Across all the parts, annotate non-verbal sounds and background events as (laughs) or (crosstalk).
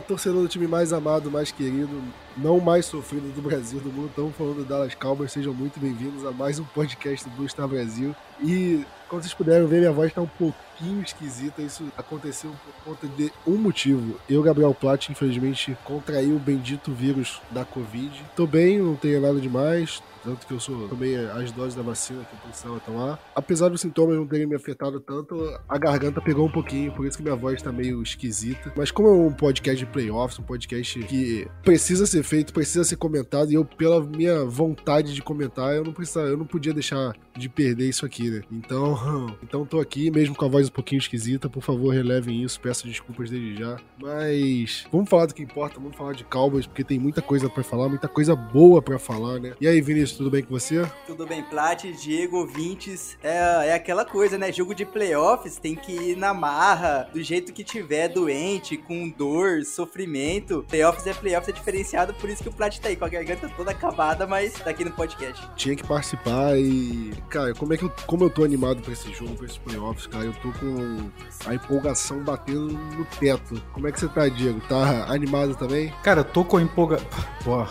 Torcedor do time mais amado, mais querido, não mais sofrido do Brasil, do mundo. Estamos falando do Dallas Cowboys. Sejam muito bem-vindos a mais um podcast do Star Brasil. E, como vocês puderam ver, minha voz está um pouquinho esquisita. Isso aconteceu por conta de um motivo. Eu, Gabriel Platt, infelizmente, contraí o bendito vírus da Covid. Tô bem, não tenho nada demais tanto que eu sou, tomei as doses da vacina que eu precisava tomar. Apesar dos sintomas não terem me afetado tanto, a garganta pegou um pouquinho, por isso que minha voz tá meio esquisita. Mas como é um podcast de playoffs, um podcast que precisa ser feito, precisa ser comentado, e eu, pela minha vontade de comentar, eu não precisava, eu não podia deixar de perder isso aqui, né? Então, (laughs) então tô aqui, mesmo com a voz um pouquinho esquisita, por favor, relevem isso, peço desculpas desde já. Mas vamos falar do que importa, vamos falar de Cowboys, porque tem muita coisa para falar, muita coisa boa para falar, né? E aí, Vinícius, tudo bem com você? Tudo bem, Plat, Diego, ouvintes. É, é aquela coisa, né? Jogo de playoffs tem que ir na marra, do jeito que tiver, doente, com dor, sofrimento. Playoffs é playoffs, é diferenciado, por isso que o Plat tá aí com a garganta toda acabada, mas tá aqui no podcast. Tinha que participar e, cara, como é que eu, como eu tô animado pra esse jogo, pra esses playoffs, cara, eu tô com a empolgação batendo no teto. Como é que você tá, Diego? Tá animado também? Cara, eu tô com a empolgação. Pô,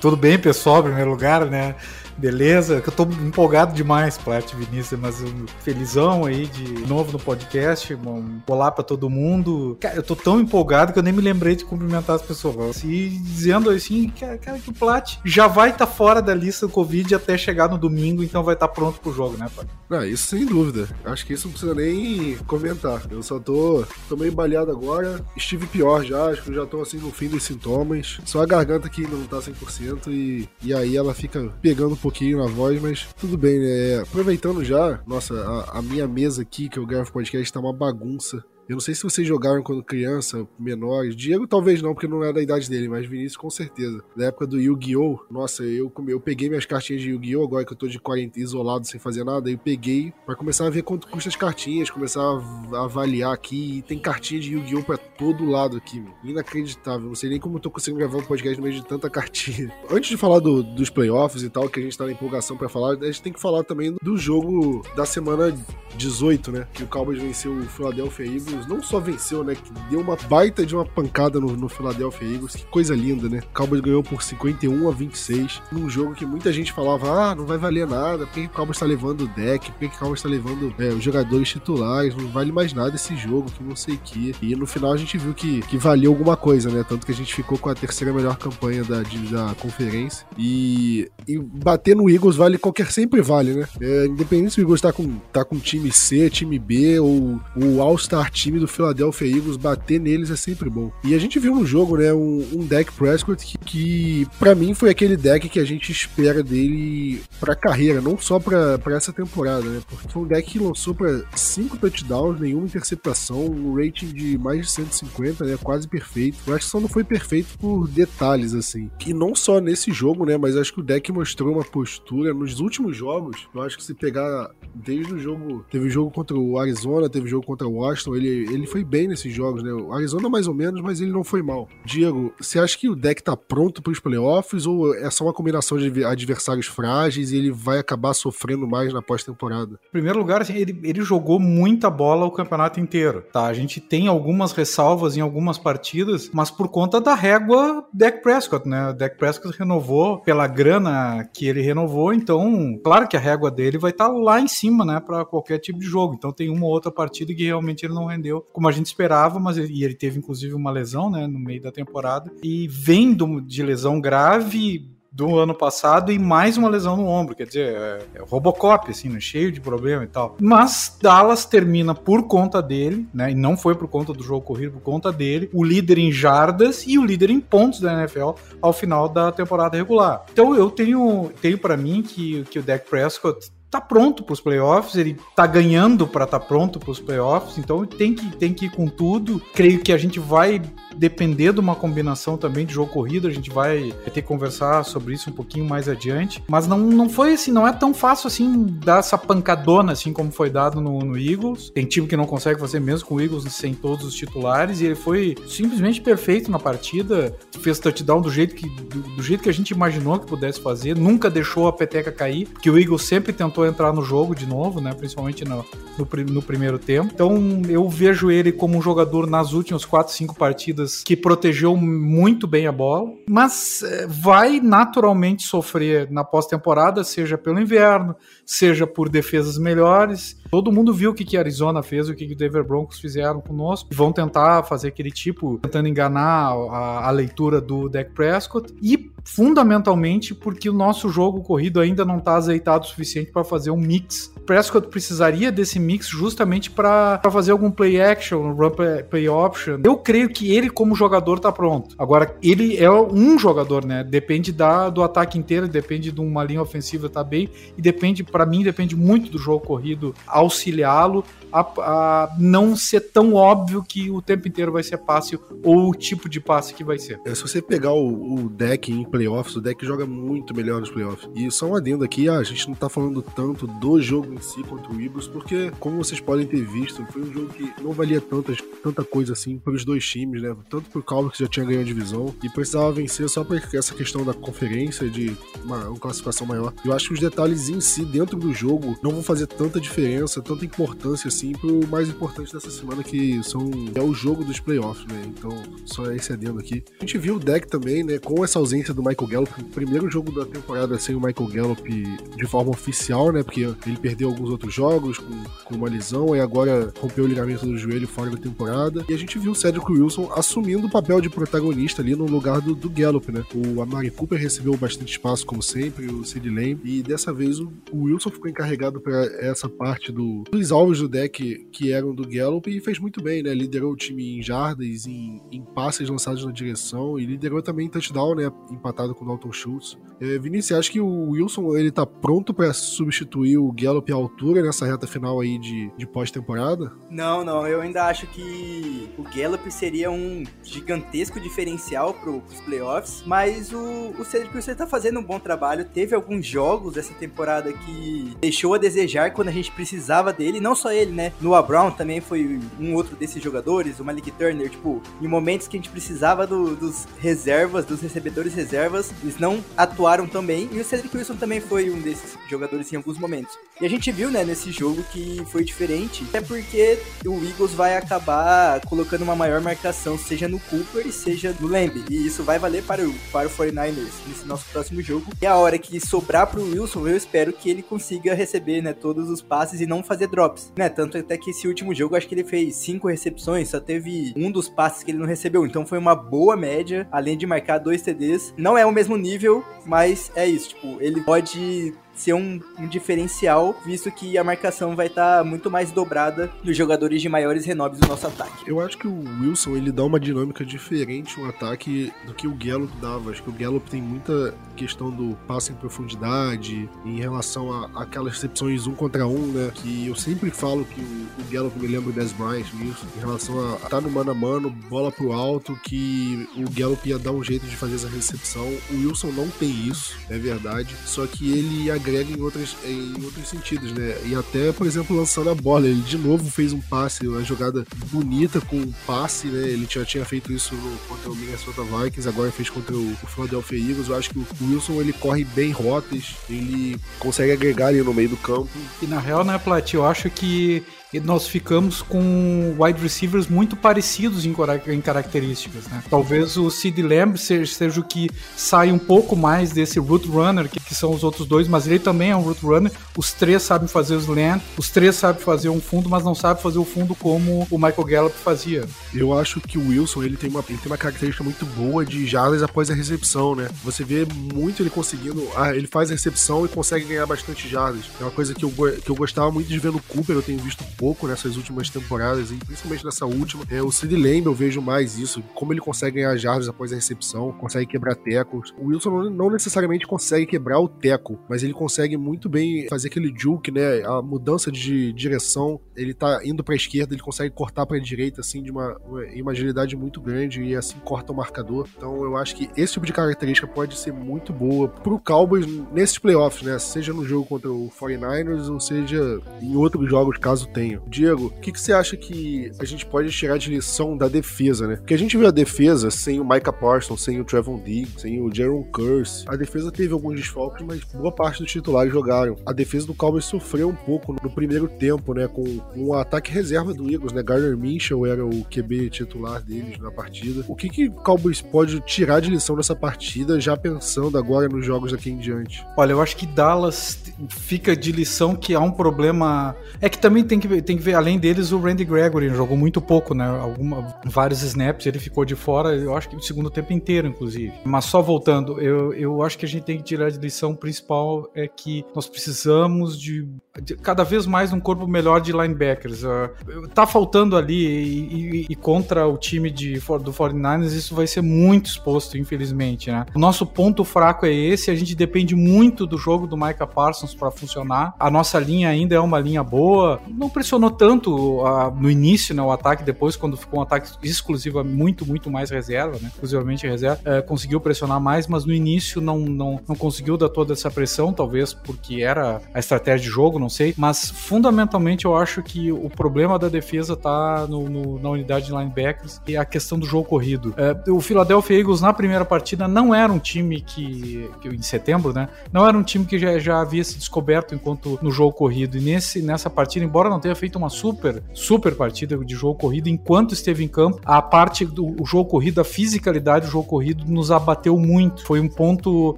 tudo bem, pessoal, em primeiro lugar, né? Beleza? Que eu tô empolgado demais, Plat Vinícius, mas um felizão aí de novo no podcast, um olá pra todo mundo. Cara, eu tô tão empolgado que eu nem me lembrei de cumprimentar as pessoas. E dizendo assim, cara, que o Plat já vai estar tá fora da lista do Covid até chegar no domingo, então vai estar tá pronto pro jogo, né, Plat? Ah, isso sem dúvida. Acho que isso não precisa nem comentar. Eu só tô, tô meio baleado agora. Estive pior já, acho que já tô assim no fim dos sintomas. Só a garganta que não tá 100% e, e aí ela fica pegando pouquinho na voz, mas tudo bem, né? Aproveitando já, nossa, a, a minha mesa aqui, que eu gravo podcast, tá uma bagunça. Eu não sei se vocês jogaram quando criança, menores. Diego talvez não, porque não é da idade dele, mas Vinícius com certeza. Da época do Yu-Gi-Oh! Nossa, eu, eu peguei minhas cartinhas de Yu-Gi-Oh! agora que eu tô de quarentena isolado sem fazer nada. Eu peguei para começar a ver quanto custa as cartinhas, começar a avaliar aqui. E tem cartinha de Yu-Gi-Oh! pra todo lado aqui, meu. Inacreditável. Não sei nem como eu tô conseguindo gravar um podcast no meio de tanta cartinha. (laughs) Antes de falar do, dos playoffs e tal, que a gente tá na empolgação para falar, a gente tem que falar também do jogo da semana 18, né? Que o Cowboys venceu o Philadelphia Eagles não só venceu, né? Que deu uma baita de uma pancada no, no Philadelphia Eagles. Que coisa linda, né? O Cowboys ganhou por 51 a 26. Num jogo que muita gente falava: ah, não vai valer nada. Por que o Cowboys tá levando o deck? Por que o Cowboys tá levando é, os jogadores titulares? Não vale mais nada esse jogo, que não sei o que. E no final a gente viu que, que valeu alguma coisa, né? Tanto que a gente ficou com a terceira melhor campanha da, de, da conferência. E, e bater no Eagles vale qualquer, sempre vale, né? É, independente se o Eagles tá com, tá com time C, time B ou o All-Star time do Philadelphia Eagles, bater neles é sempre bom. E a gente viu no jogo, né, um, um deck Prescott que, que para mim foi aquele deck que a gente espera dele pra carreira, não só pra, pra essa temporada, né? Porque foi um deck que lançou pra 5 touchdowns, nenhuma interceptação, um rating de mais de 150, né? Quase perfeito. Eu acho que só não foi perfeito por detalhes, assim. E não só nesse jogo, né? Mas acho que o deck mostrou uma postura nos últimos jogos. Eu acho que se pegar desde o jogo. Teve jogo contra o Arizona, teve jogo contra o Washington, ele, ele foi bem nesses jogos, né? O Arizona mais ou menos, mas ele não foi mal. Diego, você acha que o deck tá pronto para os playoffs ou é só uma combinação de adversários frágeis e ele vai acabar sofrendo mais na pós-temporada? Em primeiro lugar, assim, ele, ele jogou muita bola o campeonato inteiro, tá? A gente tem algumas ressalvas em algumas partidas, mas por conta da régua Dak Prescott, né? O Dak Prescott renovou pela grana que ele renovou, então, claro que a régua dele vai estar tá lá em cima, né, para qualquer tipo de jogo. Então tem uma ou outra partida que realmente ele não rendeu como a gente esperava, mas e ele teve inclusive uma lesão, né, no meio da temporada. E vendo de lesão grave do ano passado e mais uma lesão no ombro, quer dizer, é, é Robocop, assim, né, cheio de problema e tal. Mas Dallas termina por conta dele, né, e não foi por conta do jogo corrido, por conta dele, o líder em jardas e o líder em pontos da NFL ao final da temporada regular. Então eu tenho, tenho para mim que, que o Dak Prescott tá pronto para os playoffs, ele tá ganhando para estar tá pronto para os playoffs, então tem que, tem que ir com tudo. Creio que a gente vai depender de uma combinação também de jogo corrido, a gente vai ter que conversar sobre isso um pouquinho mais adiante, mas não, não foi assim, não é tão fácil assim dar essa pancadona assim como foi dado no, no Eagles. Tem time que não consegue fazer mesmo com o Eagles sem todos os titulares e ele foi simplesmente perfeito na partida, fez touchdown do jeito que do, do jeito que a gente imaginou que pudesse fazer, nunca deixou a peteca cair, porque o Eagles sempre tentou tentou entrar no jogo de novo, né? Principalmente no, no, no primeiro tempo. Então eu vejo ele como um jogador nas últimas 4, 5 partidas que protegeu muito bem a bola, mas é, vai naturalmente sofrer na pós-temporada, seja pelo inverno, seja por defesas melhores. Todo mundo viu o que, que Arizona fez, o que, que o Denver Broncos fizeram conosco. Vão tentar fazer aquele tipo, tentando enganar a, a leitura do Dak Prescott. E fundamentalmente porque o nosso jogo corrido ainda não está azeitado o suficiente para fazer um mix. Prescott precisaria desse mix justamente para fazer algum play action, run play, play, option. Eu creio que ele como jogador está pronto. Agora ele é um jogador, né? Depende da, do ataque inteiro, depende de uma linha ofensiva tá bem e depende para mim depende muito do jogo corrido auxiliá-lo a, a, não ser tão óbvio que o tempo inteiro vai ser passe ou o tipo de passe que vai ser. É, se você pegar o, o deck em playoffs, o deck joga muito melhor nos playoffs. E só um adendo aqui, a gente não tá falando tanto do jogo em si contra o Eagles, porque, como vocês podem ter visto, foi um jogo que não valia tantas, tanta coisa assim para os dois times, né? Tanto pro Cowboys que já tinha ganho a divisão e precisava vencer só por essa questão da conferência, de uma, uma classificação maior. Eu acho que os detalhes em si, dentro do jogo, não vão fazer tanta diferença, tanta importância assim pro mais importante dessa semana, que são, é o jogo dos playoffs, né? Então, só esse aqui. A gente viu o deck também, né? Com essa ausência do Michael Gallup, primeiro jogo da temporada sem o Michael Gallup de forma oficial, né? Porque ele perdeu alguns outros jogos com, com uma lesão e agora rompeu o ligamento do joelho fora da temporada. E a gente viu o Cedric Wilson assumindo o papel de protagonista ali no lugar do, do Gallup, né? O Amari Cooper recebeu bastante espaço, como sempre, o Sid Lamb, e dessa vez o, o Wilson ficou encarregado para essa parte do, dos alvos do deck que eram do Gallup e fez muito bem, né? Liderou o time em jardas, em, em passes lançados na direção e liderou também em touchdown, né? Empatado com o Dalton Schultz. É, Vinícius, acha que o Wilson ele tá pronto para substituir o Gallup à altura nessa reta final aí de, de pós-temporada? Não, não. Eu ainda acho que o Gallup seria um gigantesco diferencial pro, pros playoffs, mas o, o Cedric Wilson tá fazendo um bom trabalho. Teve alguns jogos dessa temporada que deixou a desejar quando a gente precisava dele, não só ele, né? No Brown também foi um outro desses jogadores, o Malik Turner, tipo, em momentos que a gente precisava do, dos reservas, dos recebedores reservas, eles não atuaram também, e o Cedric Wilson também foi um desses jogadores em alguns momentos. E a gente viu, né, nesse jogo que foi diferente, é porque o Eagles vai acabar colocando uma maior marcação, seja no Cooper e seja no Lamb, e isso vai valer para o, para o 49ers nesse nosso próximo jogo. E a hora que sobrar para o Wilson, eu espero que ele consiga receber, né, todos os passes e não fazer drops, né, tanto até que esse último jogo, acho que ele fez cinco recepções, só teve um dos passes que ele não recebeu. Então foi uma boa média, além de marcar dois TDs. Não é o mesmo nível, mas é isso. Tipo, ele pode ser um, um diferencial, visto que a marcação vai estar tá muito mais dobrada dos jogadores de maiores renobres do nosso ataque. Eu acho que o Wilson ele dá uma dinâmica diferente no ataque do que o Gallup dava. Acho que o Gallup tem muita questão do passe em profundidade em relação a aquelas recepções um contra um, né? Que eu sempre falo que o, o Gallup me lembra o Des Bryant nisso, em relação a estar tá no mano a mano, bola pro alto, que o Gallup ia dar um jeito de fazer essa recepção. O Wilson não tem isso, é verdade. Só que ele agrega em, outras, em outros sentidos, né? E até, por exemplo, lançando a bola. Ele de novo fez um passe, uma jogada bonita com um passe, né? Ele já tinha feito isso contra o Minnesota Vikings, agora fez contra o, o Philadelphia Eagles. Eu acho que o Wilson ele corre bem rotas, ele consegue agregar ali no meio do campo. E na real, né, Plat, eu acho que e nós ficamos com wide receivers muito parecidos em, em características. Né? Talvez o Sid Lamb seja, seja, o que sai um pouco mais desse root runner, que, que, são os outros dois, mas ele também é um root runner. Os três sabem fazer os land, os três sabem fazer um fundo, mas não sabem fazer o fundo como o Michael Gallup fazia. Eu acho que o Wilson ele tem uma, ele tem uma característica muito boa de jardas após a recepção, né? Você vê muito ele conseguindo. Ah, ele faz a recepção e consegue ganhar bastante jardas. É uma coisa que eu, que eu gostava muito de ver no Cooper, eu tenho visto pouco nessas últimas temporadas, e principalmente nessa última. É, o Sid Lamb eu vejo mais isso, como ele consegue ganhar jardas após a recepção, consegue quebrar tecos. O Wilson não necessariamente consegue quebrar o teco, mas ele consegue muito bem fazer aquele juke, né? A mudança de direção, ele tá indo para a esquerda, ele consegue cortar para a direita assim de uma, uma agilidade muito grande e assim corta o marcador. Então eu acho que esse tipo de característica pode ser muito boa pro Cowboys nesses playoffs, né? Seja no jogo contra o 49ers ou seja em outros jogos, caso tenha. Diego, o que, que você acha que a gente pode tirar de lição da defesa, né? Porque a gente viu a defesa sem o Micah Parsons, sem o Trevon Diggs, sem o Jaron Curse. A defesa teve alguns desfalques, mas boa parte dos titulares jogaram. A defesa do Cowboys sofreu um pouco no primeiro tempo, né? Com um ataque reserva do Eagles, né? Gardner Minshew era o QB titular deles na partida. O que, que o Cowboys pode tirar de lição dessa partida, já pensando agora nos jogos daqui em diante? Olha, eu acho que Dallas fica de lição que há um problema. É que também tem que, ver, tem que ver, além deles, o Randy Gregory jogou muito pouco, né? Alguma, vários snaps, ele ficou de fora, eu acho que o segundo tempo inteiro, inclusive. Mas só voltando, eu, eu acho que a gente tem que tirar de lição principal é que nós precisamos de, de cada vez mais um corpo melhor de linebackers. Uh, tá faltando ali e, e, contra o time de, do 49ers isso vai ser muito exposto, infelizmente, né? O nosso ponto fraco é esse, a gente depende muito do jogo do Micah Parsons para funcionar. A nossa linha ainda é uma linha boa, não pressionou tanto uh, no início, né, o ataque, depois quando ficou um ataque exclusivo, muito, muito mais reserva, né? Exclusivamente reserva, uh, conseguiu pressionar mais, mas no início não, não, não conseguiu dar toda essa pressão, talvez porque era a estratégia de jogo, não sei, mas fundamentalmente eu acho que o problema da defesa tá no, no, na unidade de linebackers e a questão do jogo corrido. É, o Philadelphia Eagles na primeira partida não era um time que, que em setembro, né? Não era um time que já, já havia se descoberto enquanto no jogo corrido. E nesse, nessa partida, embora não tenha feito uma super, super partida de jogo corrido, enquanto esteve em campo, a parte do jogo corrido, a fisicalidade do jogo corrido nos abateu muito. Foi um ponto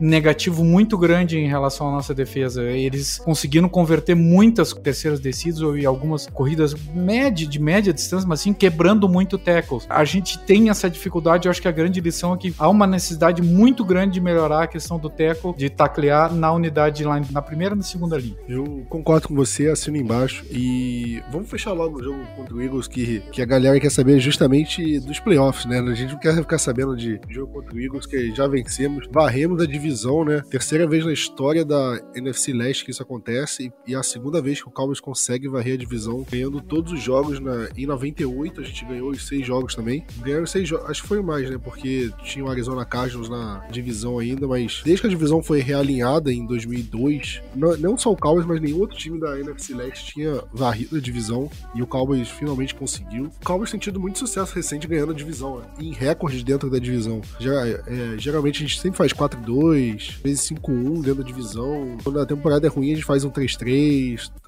negativo muito grande em relação à nossa defesa. Eles conseguiram converter muitas terceiras descidas e algumas corridas média, de média distância, mas assim, quebrando muito tackles. A gente tem essa dificuldade, eu acho que a grande lição é que há uma necessidade muito grande de melhorar a questão do tackle, de taclear na unidade de line, na primeira e na segunda linha. Eu concordo com você, assino embaixo. E vamos fechar logo o jogo contra o Eagles, que, que a galera quer saber justamente dos playoffs, né? A gente não quer ficar sabendo de jogo contra o Eagles, que já vencemos, varremos a divisão, né? Terceira vez na história da NFC Leste que isso acontece, e a segunda vez que o Cowboys consegue varrer a divisão, ganhando todos os jogos na, em 98, a gente ganhou os seis jogos também. Ganharam seis jogos, acho que foi mais, né? Porque tinha o Arizona Cardinals na divisão ainda, mas desde que a divisão foi realinhada em 2002, não, só o Cowboys, mas nenhum outro time da NFC Leste tinha varrido a divisão e o Cowboys finalmente conseguiu. O Cowboys tem tido muito sucesso recente ganhando a divisão, né? em recordes dentro da divisão. É, geralmente a gente sempre faz 4-2, vezes 5-1 dentro da divisão. Quando a temporada é ruim, a gente faz um 3-3,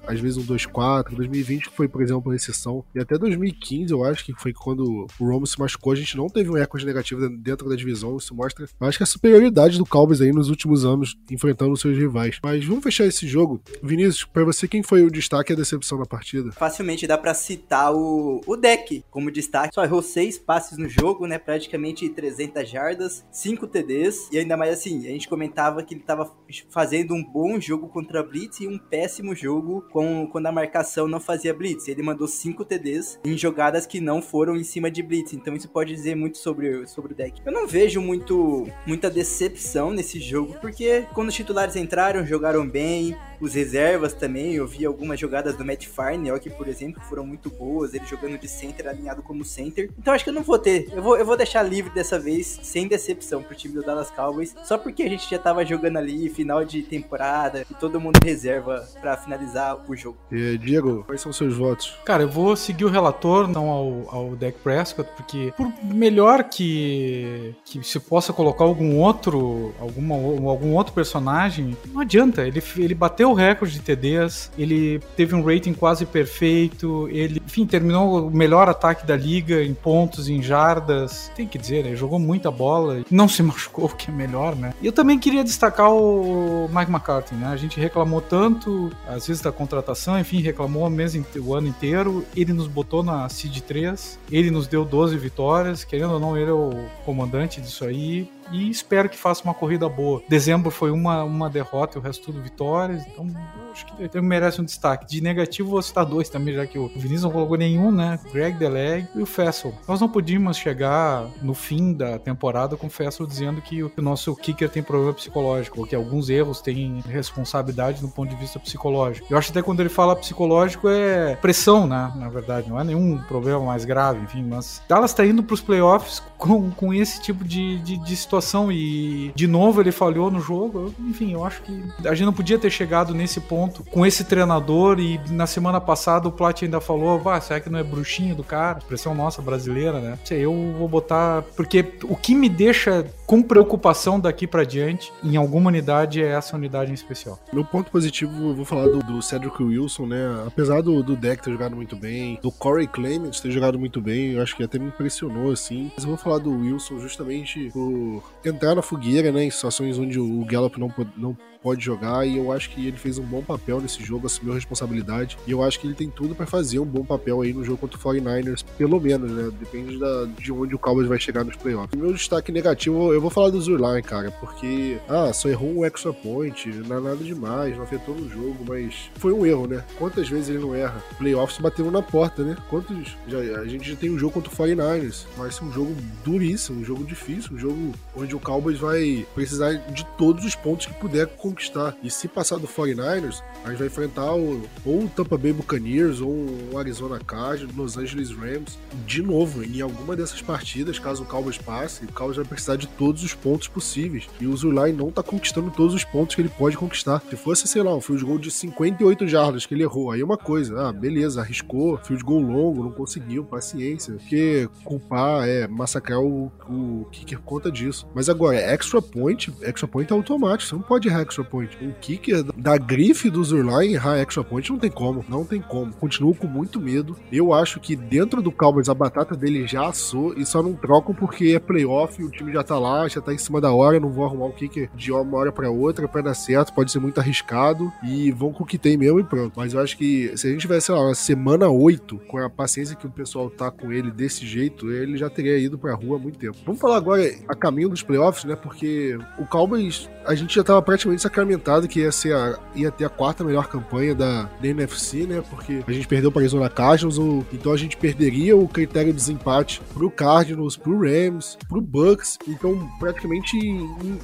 às vezes um 2-4. 2020 foi, por exemplo, exceção. E até 2015, eu acho que foi quando o Romo se machucou, a gente não teve um recorde negativo dentro da divisão. Isso mostra, acho que a superioridade do Cowboys aí nos últimos anos enfrentando os seus rivais. Mas vamos fechar esse jogo. Vinícius, para você, quem foi o destaque e a decepção na partida? Facilmente dá para citar o, o deck como destaque. Só errou seis passes no jogo, né? Praticamente 300 jardas, 5 TDs. E ainda mais assim, a gente comentava que ele tava fazendo um bom jogo contra a Blitz e um péssimo jogo com, quando a marcação não fazia blitz. Ele mandou 5 TDs em jogadas que não foram em cima de blitz. Então isso pode dizer muito sobre, sobre o deck. Eu não vejo muito muita decepção nesse jogo, porque quando os titulares entraram, jogaram bem, os reservas também, eu vi algumas jogadas do Matt Farnell, que, por exemplo, foram muito boas, ele jogando de center, alinhado como center. Então acho que eu não vou ter. Eu vou, eu vou deixar livre dessa vez, sem decepção, pro time do Dallas Cowboys, só porque a gente já tava jogando ali, final de temporada, e todo mundo reserva para finalizar o jogo. E, Diego, quais são os seus votos? Cara, eu vou seguir o relator, não ao, ao Dak Prescott, porque por melhor que, que se possa colocar algum outro, alguma, algum outro personagem, não adianta, ele, ele bateu o recorde de TDs, ele teve um rating quase perfeito, ele, enfim, terminou o melhor ataque da liga em pontos, em jardas. Tem que dizer, né? Jogou muita bola, não se (laughs) machucou, o que é melhor, né? E eu também queria destacar o Mike McCarthy, né? A gente reclamou tanto, às vezes, da contratação, enfim, reclamou o, mês, o ano inteiro. Ele nos botou na Seed 3, ele nos deu 12 vitórias, querendo ou não, ele é o comandante disso aí e espero que faça uma corrida boa. Dezembro foi uma, uma derrota e o resto tudo vitórias, então acho que ele merece um destaque. De negativo, vou citar dois também, já que o Vinícius não colocou nenhum, né? Greg Deleg e o Fessel. Nós não podíamos chegar no fim da temporada com o Fessel dizendo que o nosso kicker tem problema psicológico, ou que alguns erros têm responsabilidade do ponto de vista psicológico. Eu acho até quando ele fala psicológico é pressão, né? Na verdade, não é nenhum problema mais grave, enfim, mas Dallas está indo para os playoffs com, com esse tipo de, de, de, situação. E de novo ele falhou no jogo. Enfim, eu acho que a gente não podia ter chegado nesse ponto com esse treinador. E na semana passada o Plat ainda falou: Vá, será que não é bruxinho do cara? Expressão nossa brasileira, né? Sei, eu vou botar. Porque o que me deixa com preocupação daqui para diante em alguma unidade é essa unidade em especial. No ponto positivo, eu vou falar do, do Cedric Wilson, né? Apesar do, do deck ter jogado muito bem, do Corey Clement ter jogado muito bem, eu acho que até me impressionou, assim. Mas eu vou falar do Wilson justamente por entrar na fogueira, né? Em situações onde o Gallup não, não pode jogar e eu acho que ele fez um bom papel nesse jogo, assumiu a responsabilidade e eu acho que ele tem tudo para fazer um bom papel aí no jogo contra o 49ers, pelo menos, né? Depende da, de onde o Cowboys vai chegar nos playoffs. Meu destaque negativo, eu vou falar do Zurline, cara, porque, ah, só errou um extra point, não é nada demais, não afetou no jogo, mas foi um erro, né? Quantas vezes ele não erra? Playoffs batendo na porta, né? Quantos. Já, a gente já tem um jogo contra o 49ers, vai ser um jogo duríssimo, um jogo difícil, um jogo onde o Cowboys vai precisar de todos os pontos que puder conquistar. E se passar do 49ers, a gente vai enfrentar o, ou o Tampa Bay Buccaneers ou o Arizona Cardinals, Los Angeles Rams, de novo, em alguma dessas partidas, caso o Cowboys passe, o Cowboys vai precisar de todos os pontos possíveis. E o Zulai não tá conquistando todos os pontos que ele pode conquistar. Se fosse, sei lá, um field goal de 58 jardas que ele errou, aí é uma coisa, ah, beleza, arriscou, field goal longo, não conseguiu, paciência. Porque culpar é massacrar o, o kicker conta disso. Mas agora, extra point, extra point é automático, você não pode errar extra point. O kicker da grife do Zurline errar extra point não tem como, não tem como. Continuo com muito medo. Eu acho que dentro do Cowboys a batata dele já assou e só não trocam porque é playoff, o time já tá lá, já tá em cima da hora, não vou arrumar o kicker de uma hora para outra para dar certo, pode ser muito arriscado e vão com o que tem mesmo e pronto. Mas eu acho que se a gente tivesse, sei lá, uma semana 8, com a paciência que o pessoal tá com ele desse jeito, ele já teria ido pra rua há muito tempo. Vamos falar agora a caminho dos playoffs, né? Porque o Cowboys, a gente já tava praticamente sacramentado que ia ser a, ia ter a quarta melhor campanha da, da NFC, né? Porque a gente perdeu para Arizona Cardinals, ou, então a gente perderia o critério de desempate pro Cardinals, pro Rams, pro Bucks. Então, praticamente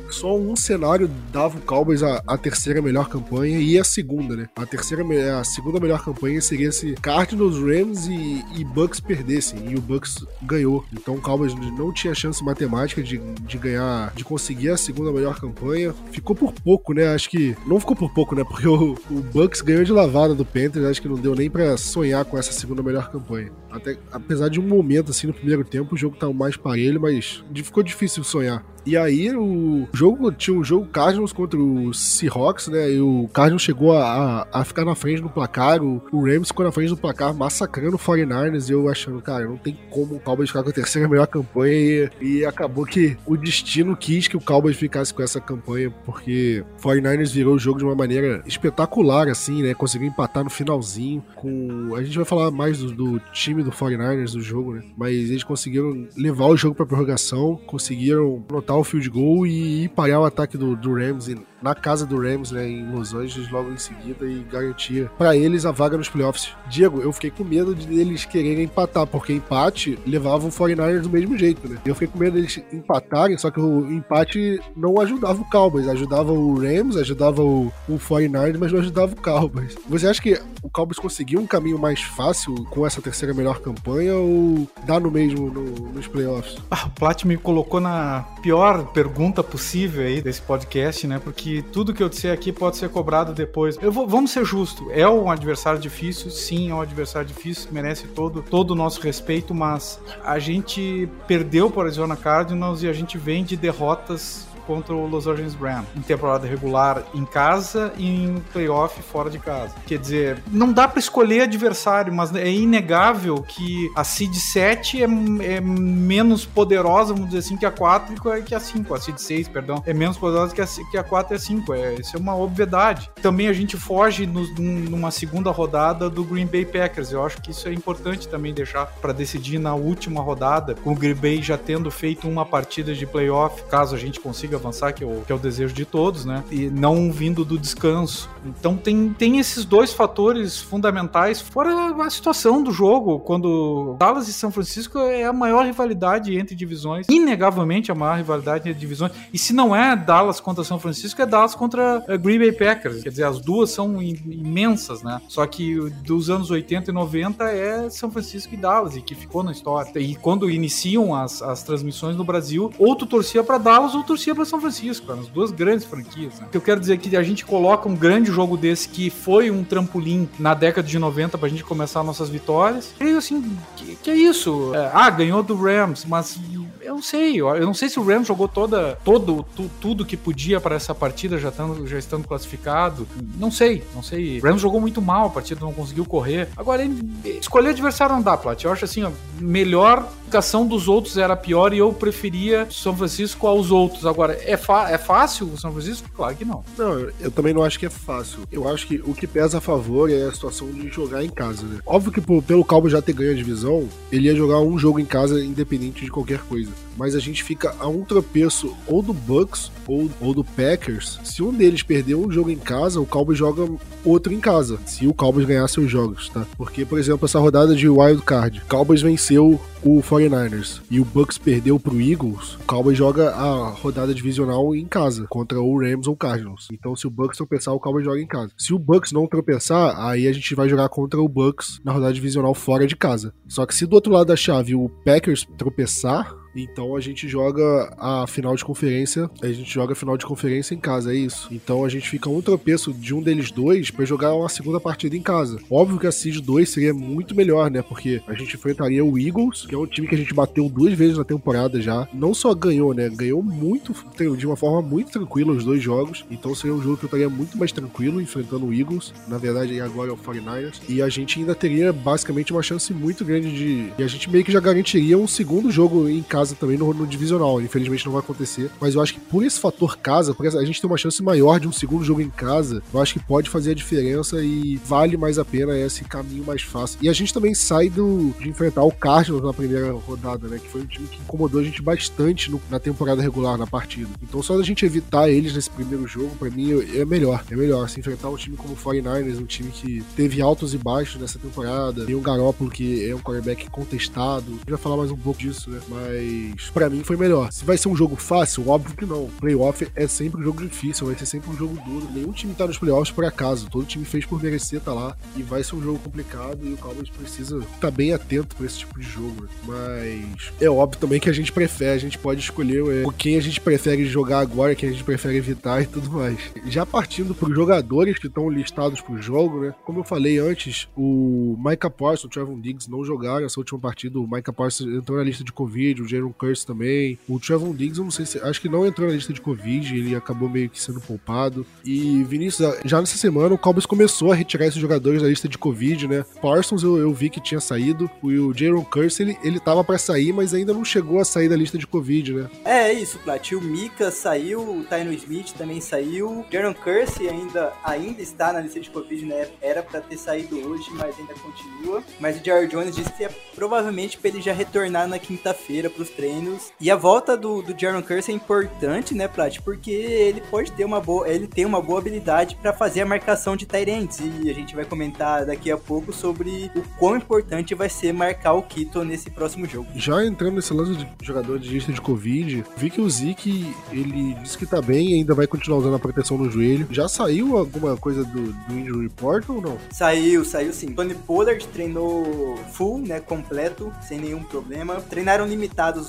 só um cenário dava o Cowboys a, a, terceira melhor campanha e a segunda, né? A terceira, a segunda melhor campanha seria se Cardinals, Rams e, e Bucks perdessem e o Bucks ganhou. Então o Cowboys não tinha chance matemática de, de ganhar, de conseguir a segunda melhor campanha. Ficou por pouco, né? Acho que não ficou por pouco, né? Porque o, o Bucks ganhou de lavada do Panthers, acho que não deu nem para sonhar com essa segunda melhor campanha. Até apesar de um momento assim no primeiro tempo, o jogo tá mais parelho, mas ficou difícil sonhar. E aí o jogo tinha um jogo Cardinals contra o Seahawks, né? E o Cardinals chegou a, a ficar na frente no placar, o, o Rams ficou na frente do placar, massacrando o 49ers. E eu achando, cara, não tem como o Cowboys ficar com a terceira melhor campanha. E, e acabou que o destino quis que o Cowboys ficasse com essa campanha, porque o 49ers virou o jogo de uma maneira espetacular, assim, né? Conseguiu empatar no finalzinho. com A gente vai falar mais do, do time do 49ers do jogo, né? Mas eles conseguiram levar o jogo pra prorrogação, conseguiram notar o field goal e, parar o ataque do, do Rams na casa do Rams, né, em Los Angeles, logo em seguida e garantir para eles a vaga nos playoffs. Diego, eu fiquei com medo de eles quererem empatar, porque empate levava o 49ers do mesmo jeito, né? Eu fiquei com medo deles empatarem, só que o empate não ajudava o Cowboys, ajudava o Rams, ajudava o, o 49ers, mas não ajudava o Cowboys. Você acha que o Cowboys conseguiu um caminho mais fácil com essa terceira melhor campanha ou dá no mesmo no, nos playoffs? Ah, o Plat me colocou na pior pergunta possível aí desse podcast, né? Porque tudo que eu disser aqui pode ser cobrado depois. Eu vou, vamos ser justos. É um adversário difícil, sim, é um adversário difícil, merece todo, todo o nosso respeito, mas a gente perdeu para o Arizona Cardinals e a gente vem de derrotas contra o Los Angeles Rams em temporada regular em casa e em playoff fora de casa. Quer dizer, não dá para escolher adversário, mas é inegável que a seed 7 é, é, menos poderosa, vamos dizer assim, que a 4 e que a 5. A seed 6, perdão, é menos poderosa que a, que a 4 e a 5. É, isso é uma obviedade. Também a gente foge no, numa segunda rodada do Green Bay Packers. Eu acho que isso é importante também deixar para decidir na última rodada, com o Green Bay já tendo feito uma partida de playoff, caso a gente consiga consiga avançar, que é o, que é o desejo de todos, né? E não vindo do descanso. Então tem, tem esses dois fatores fundamentais, fora a situação do jogo, quando Dallas e São Francisco é a maior rivalidade entre divisões, inegavelmente a maior rivalidade entre divisões. E se não é Dallas contra São Francisco, é Dallas contra uh, Green Bay Packers. Quer dizer, as duas são imensas, né? Só que dos anos 80 e 90 é São Francisco e Dallas, e que ficou na história. E quando iniciam as, as transmissões no Brasil, ou tu torcia para Dallas ou torcia para São Francisco, as duas grandes franquias. Né? Eu quero dizer que a gente coloca um grande jogo desse que foi um trampolim na década de 90 pra gente começar nossas vitórias. E assim, que, que é isso? É, ah, ganhou do Rams, mas eu não sei. Eu não sei se o Rams jogou toda, todo, tu, tudo que podia para essa partida, já estando, já estando classificado. Não sei, não sei. O Rams jogou muito mal a partida, não conseguiu correr. Agora, escolher adversário não dá, Plat. Eu acho assim, ó, melhor classificação dos outros era pior e eu preferia São Francisco aos outros. Agora, é, é fácil o São Francisco? Claro que não. Não, eu também não acho que é fácil. Eu acho que o que pesa a favor é a situação de jogar em casa, né? Óbvio que pelo Calvo já ter ganho a divisão, ele ia jogar um jogo em casa independente de qualquer coisa. Mas a gente fica a um tropeço ou do Bucks ou, ou do Packers. Se um deles perder um jogo em casa, o Cowboys joga outro em casa. Se o Cowboys ganhar seus jogos, tá? Porque, por exemplo, essa rodada de Wild Card, Cowboys venceu o 49ers e o Bucks perdeu pro Eagles, o Cowboys joga a rodada divisional em casa, contra o Rams ou Cardinals. Então, se o Bucks tropeçar, o Cowboys joga em casa. Se o Bucks não tropeçar, aí a gente vai jogar contra o Bucks na rodada divisional fora de casa. Só que se do outro lado da chave o Packers tropeçar, então a gente joga a final de conferência, a gente joga a final de conferência em casa, é isso. Então a gente fica um tropeço de um deles dois para jogar uma segunda partida em casa. Óbvio que a Seed 2 seria muito melhor, né? Porque a gente enfrentaria o Eagles, que é um time que a gente bateu duas vezes na temporada já. Não só ganhou, né? Ganhou muito, de uma forma muito tranquila os dois jogos. Então seria um jogo que eu estaria muito mais tranquilo enfrentando o Eagles. Na verdade, agora é o 49ers. E a gente ainda teria basicamente uma chance muito grande de. E a gente meio que já garantiria um segundo jogo em casa casa também no, no, divisional. Infelizmente não vai acontecer. Mas eu acho que por esse fator casa, porque a gente tem uma chance maior de um segundo jogo em casa, eu acho que pode fazer a diferença e vale mais a pena esse caminho mais fácil. E a gente também sai do, de enfrentar o Cardinals na primeira rodada, né? Que foi um time que incomodou a gente bastante no, na temporada regular, na partida. Então só da gente evitar eles nesse primeiro jogo, para mim é melhor. É melhor. Se enfrentar um time como o 49ers, um time que teve altos e baixos nessa temporada, tem um Garoppolo que é um quarterback contestado. A gente falar mais um pouco disso, né? Mas mas para mim foi melhor. Se vai ser um jogo fácil, óbvio que não. Playoff é sempre um jogo difícil, vai ser sempre um jogo duro. Nenhum time tá nos playoffs por acaso. Todo time fez por merecer tá lá. E vai ser um jogo complicado e o Cowboys precisa estar tá bem atento para esse tipo de jogo. Mas é óbvio também que a gente prefere, a gente pode escolher é, quem a gente prefere jogar agora, quem a gente prefere evitar e tudo mais. Já partindo para os jogadores que estão listados pro jogo, né? Como eu falei antes, o Micah Parsons, o Trevor Diggs não jogaram essa última partida. O Micah Parsons entrou na lista de Covid, o Jaron Curse também. O Trevon Diggs, eu não sei se. Acho que não entrou na lista de Covid, ele acabou meio que sendo poupado. E Vinícius, já nessa semana o Cowboys começou a retirar esses jogadores da lista de Covid, né? Parsons eu, eu vi que tinha saído. E o Jaron Curse, ele, ele tava para sair, mas ainda não chegou a sair da lista de Covid, né? É, é isso, Plat. O Mika saiu, o Tyno Smith também saiu. Jaron Curse ainda, ainda está na lista de Covid, né? Era para ter saído hoje, mas ainda continua. Mas o Jared Jones disse que é provavelmente para ele já retornar na quinta-feira pros treinos. E a volta do, do Jaron Curse é importante, né, Plat? Porque ele pode ter uma boa. Ele tem uma boa habilidade para fazer a marcação de Tyrants. E a gente vai comentar daqui a pouco sobre o quão importante vai ser marcar o Kito nesse próximo jogo. Já entrando nesse lance de jogador de lista de Covid, vi que o Zeke, ele disse que tá bem e ainda vai continuar usando a proteção no joelho. Já saiu alguma coisa do, do Injury Report ou não? Saiu, saiu sim. Tony Pollard treinou full, né, completo, sem nenhum problema. Treinaram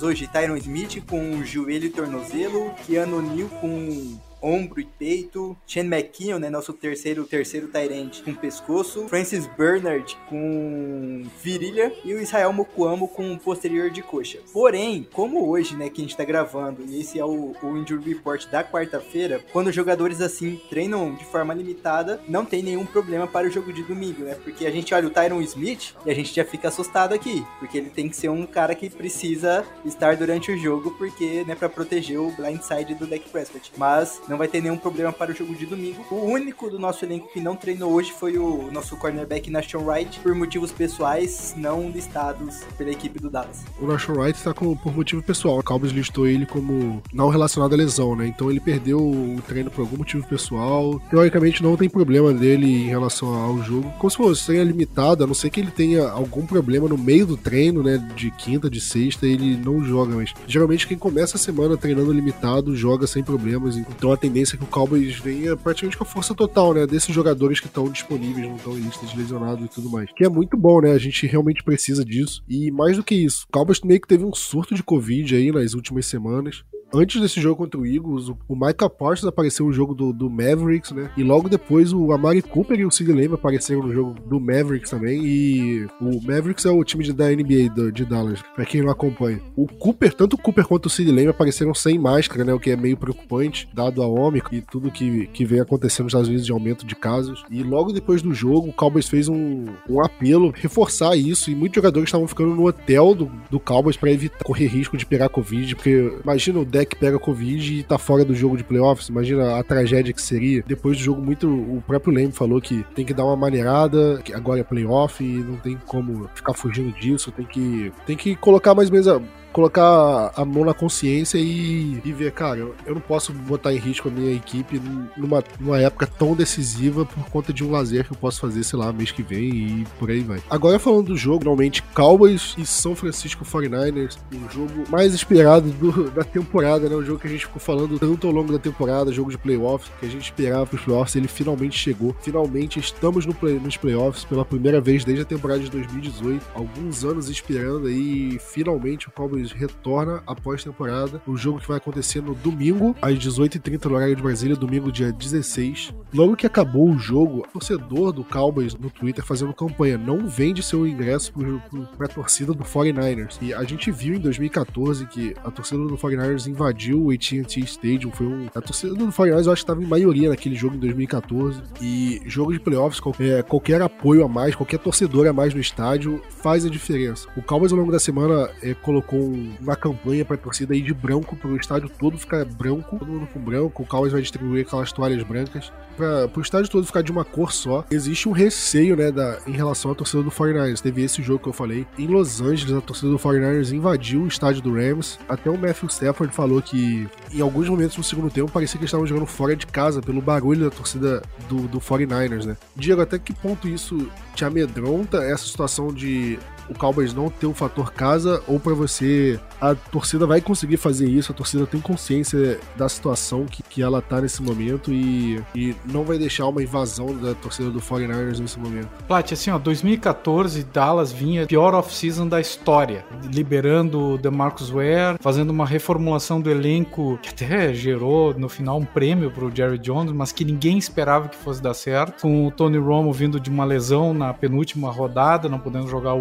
hoje Tyron Smith com joelho e tornozelo, Keanu Neal com ombro e peito. Shane McKinnon, né, nosso terceiro terceiro Tyrant com pescoço. Francis Bernard com virilha e o Israel Mokuamo com posterior de coxa. Porém, como hoje, né, que a gente tá gravando, e esse é o, o Injury Report da quarta-feira, quando jogadores assim treinam de forma limitada, não tem nenhum problema para o jogo de domingo, né? Porque a gente olha o Tyron Smith e a gente já fica assustado aqui, porque ele tem que ser um cara que precisa estar durante o jogo, porque, né, para proteger o blindside do deck Prescott. Mas não não vai ter nenhum problema para o jogo de domingo. O único do nosso elenco que não treinou hoje foi o nosso cornerback Nashon Wright, por motivos pessoais não listados pela equipe do Dallas. O Nashon Wright está por motivo pessoal. O Cowboys listou ele como não relacionado à lesão, né? Então ele perdeu o treino por algum motivo pessoal. Teoricamente não tem problema dele em relação ao jogo. Como se fosse treino limitado, a não ser que ele tenha algum problema no meio do treino, né? De quinta, de sexta, ele não joga. Mas geralmente quem começa a semana treinando limitado joga sem problemas. Então a tendência é que o Cowboys venha praticamente com a força total, né? Desses jogadores que estão disponíveis, não estão em lista de lesionados e tudo mais. Que é muito bom, né? A gente realmente precisa disso. E mais do que isso, o Cowboys meio que teve um surto de Covid aí nas últimas semanas antes desse jogo contra o Eagles, o Micah Parsons apareceu no jogo do, do, Mavericks, né? E logo depois o Amari Cooper e o Sid Lamb apareceram no jogo do Mavericks também. E o Mavericks é o time da NBA de, de Dallas, pra quem não acompanha. O Cooper, tanto o Cooper quanto o Sid Lamb apareceram sem máscara, né? O que é meio preocupante, dado a Ômicron e tudo que, que vem acontecendo nos Estados Unidos de aumento de casos. E logo depois do jogo, o Cowboys fez um, um apelo, reforçar isso. E muitos jogadores estavam ficando no hotel do, do Cowboys para evitar correr risco de pegar Covid, porque imagina o deck pega Covid e tá fora do jogo de playoffs. Imagina a tragédia que seria. Depois do jogo, muito o próprio Leme falou que tem que dar uma maneirada, que agora é playoff e não tem como ficar fugindo disso. Tem que, tem que colocar mais menos colocar a mão na consciência e, e ver, cara, eu, eu, não posso botar em risco a minha equipe numa, numa época tão decisiva por conta de um lazer que eu posso fazer, sei lá, mês que vem e por aí vai. Agora falando do jogo, normalmente Cowboys e São Francisco 49ers, o jogo mais esperado do, da temporada, né? O jogo que a gente ficou falando tanto ao longo da temporada, jogo de playoffs, que a gente esperava para os playoffs, ele finalmente chegou. Finalmente estamos no play, nos playoffs pela primeira vez desde a temporada de 2018. Alguns anos esperando aí, finalmente o Cowboys retorna após temporada. O jogo que vai acontecer no domingo, às 18h30 no horário de Brasília, domingo, dia 16. Logo que acabou o jogo, o torcedor do Cowboys no Twitter fazendo campanha: não vende seu ingresso para a torcida do 49ers. E a gente viu em 2014 que a torcida do 49ers invadiu o AT&T Stadium. Foi um... A torcida do 49ers eu acho que estava em maioria naquele jogo em 2014. E jogo de playoffs, qualquer, qualquer apoio a mais, qualquer torcedor a mais no estádio faz a diferença. O Cowboys ao longo da semana é, colocou um uma campanha pra torcida ir de branco pro estádio todo ficar branco, todo mundo com branco. O Cowboys vai distribuir aquelas toalhas brancas para pro estádio todo ficar de uma cor só. Existe um receio, né, da, em relação à torcida do 49ers. Teve esse jogo que eu falei. Em Los Angeles, a torcida do 49ers invadiu o estádio do Rams. Até o Matthew Stafford falou que em alguns momentos no segundo tempo parecia que eles estavam jogando fora de casa pelo barulho da torcida do, do 49ers, né? Diego, até que ponto isso te amedronta essa situação de o Cowboys não ter o fator casa ou para você a torcida vai conseguir fazer isso, a torcida tem consciência da situação que, que ela tá nesse momento e, e não vai deixar uma invasão da torcida do 49ers nesse momento. Plat, assim, ó, 2014 Dallas vinha pior off-season da história, liberando o DeMarcus Ware, fazendo uma reformulação do elenco que até gerou no final um prêmio pro Jerry Jones, mas que ninguém esperava que fosse dar certo, com o Tony Romo vindo de uma lesão na penúltima rodada, não podendo jogar a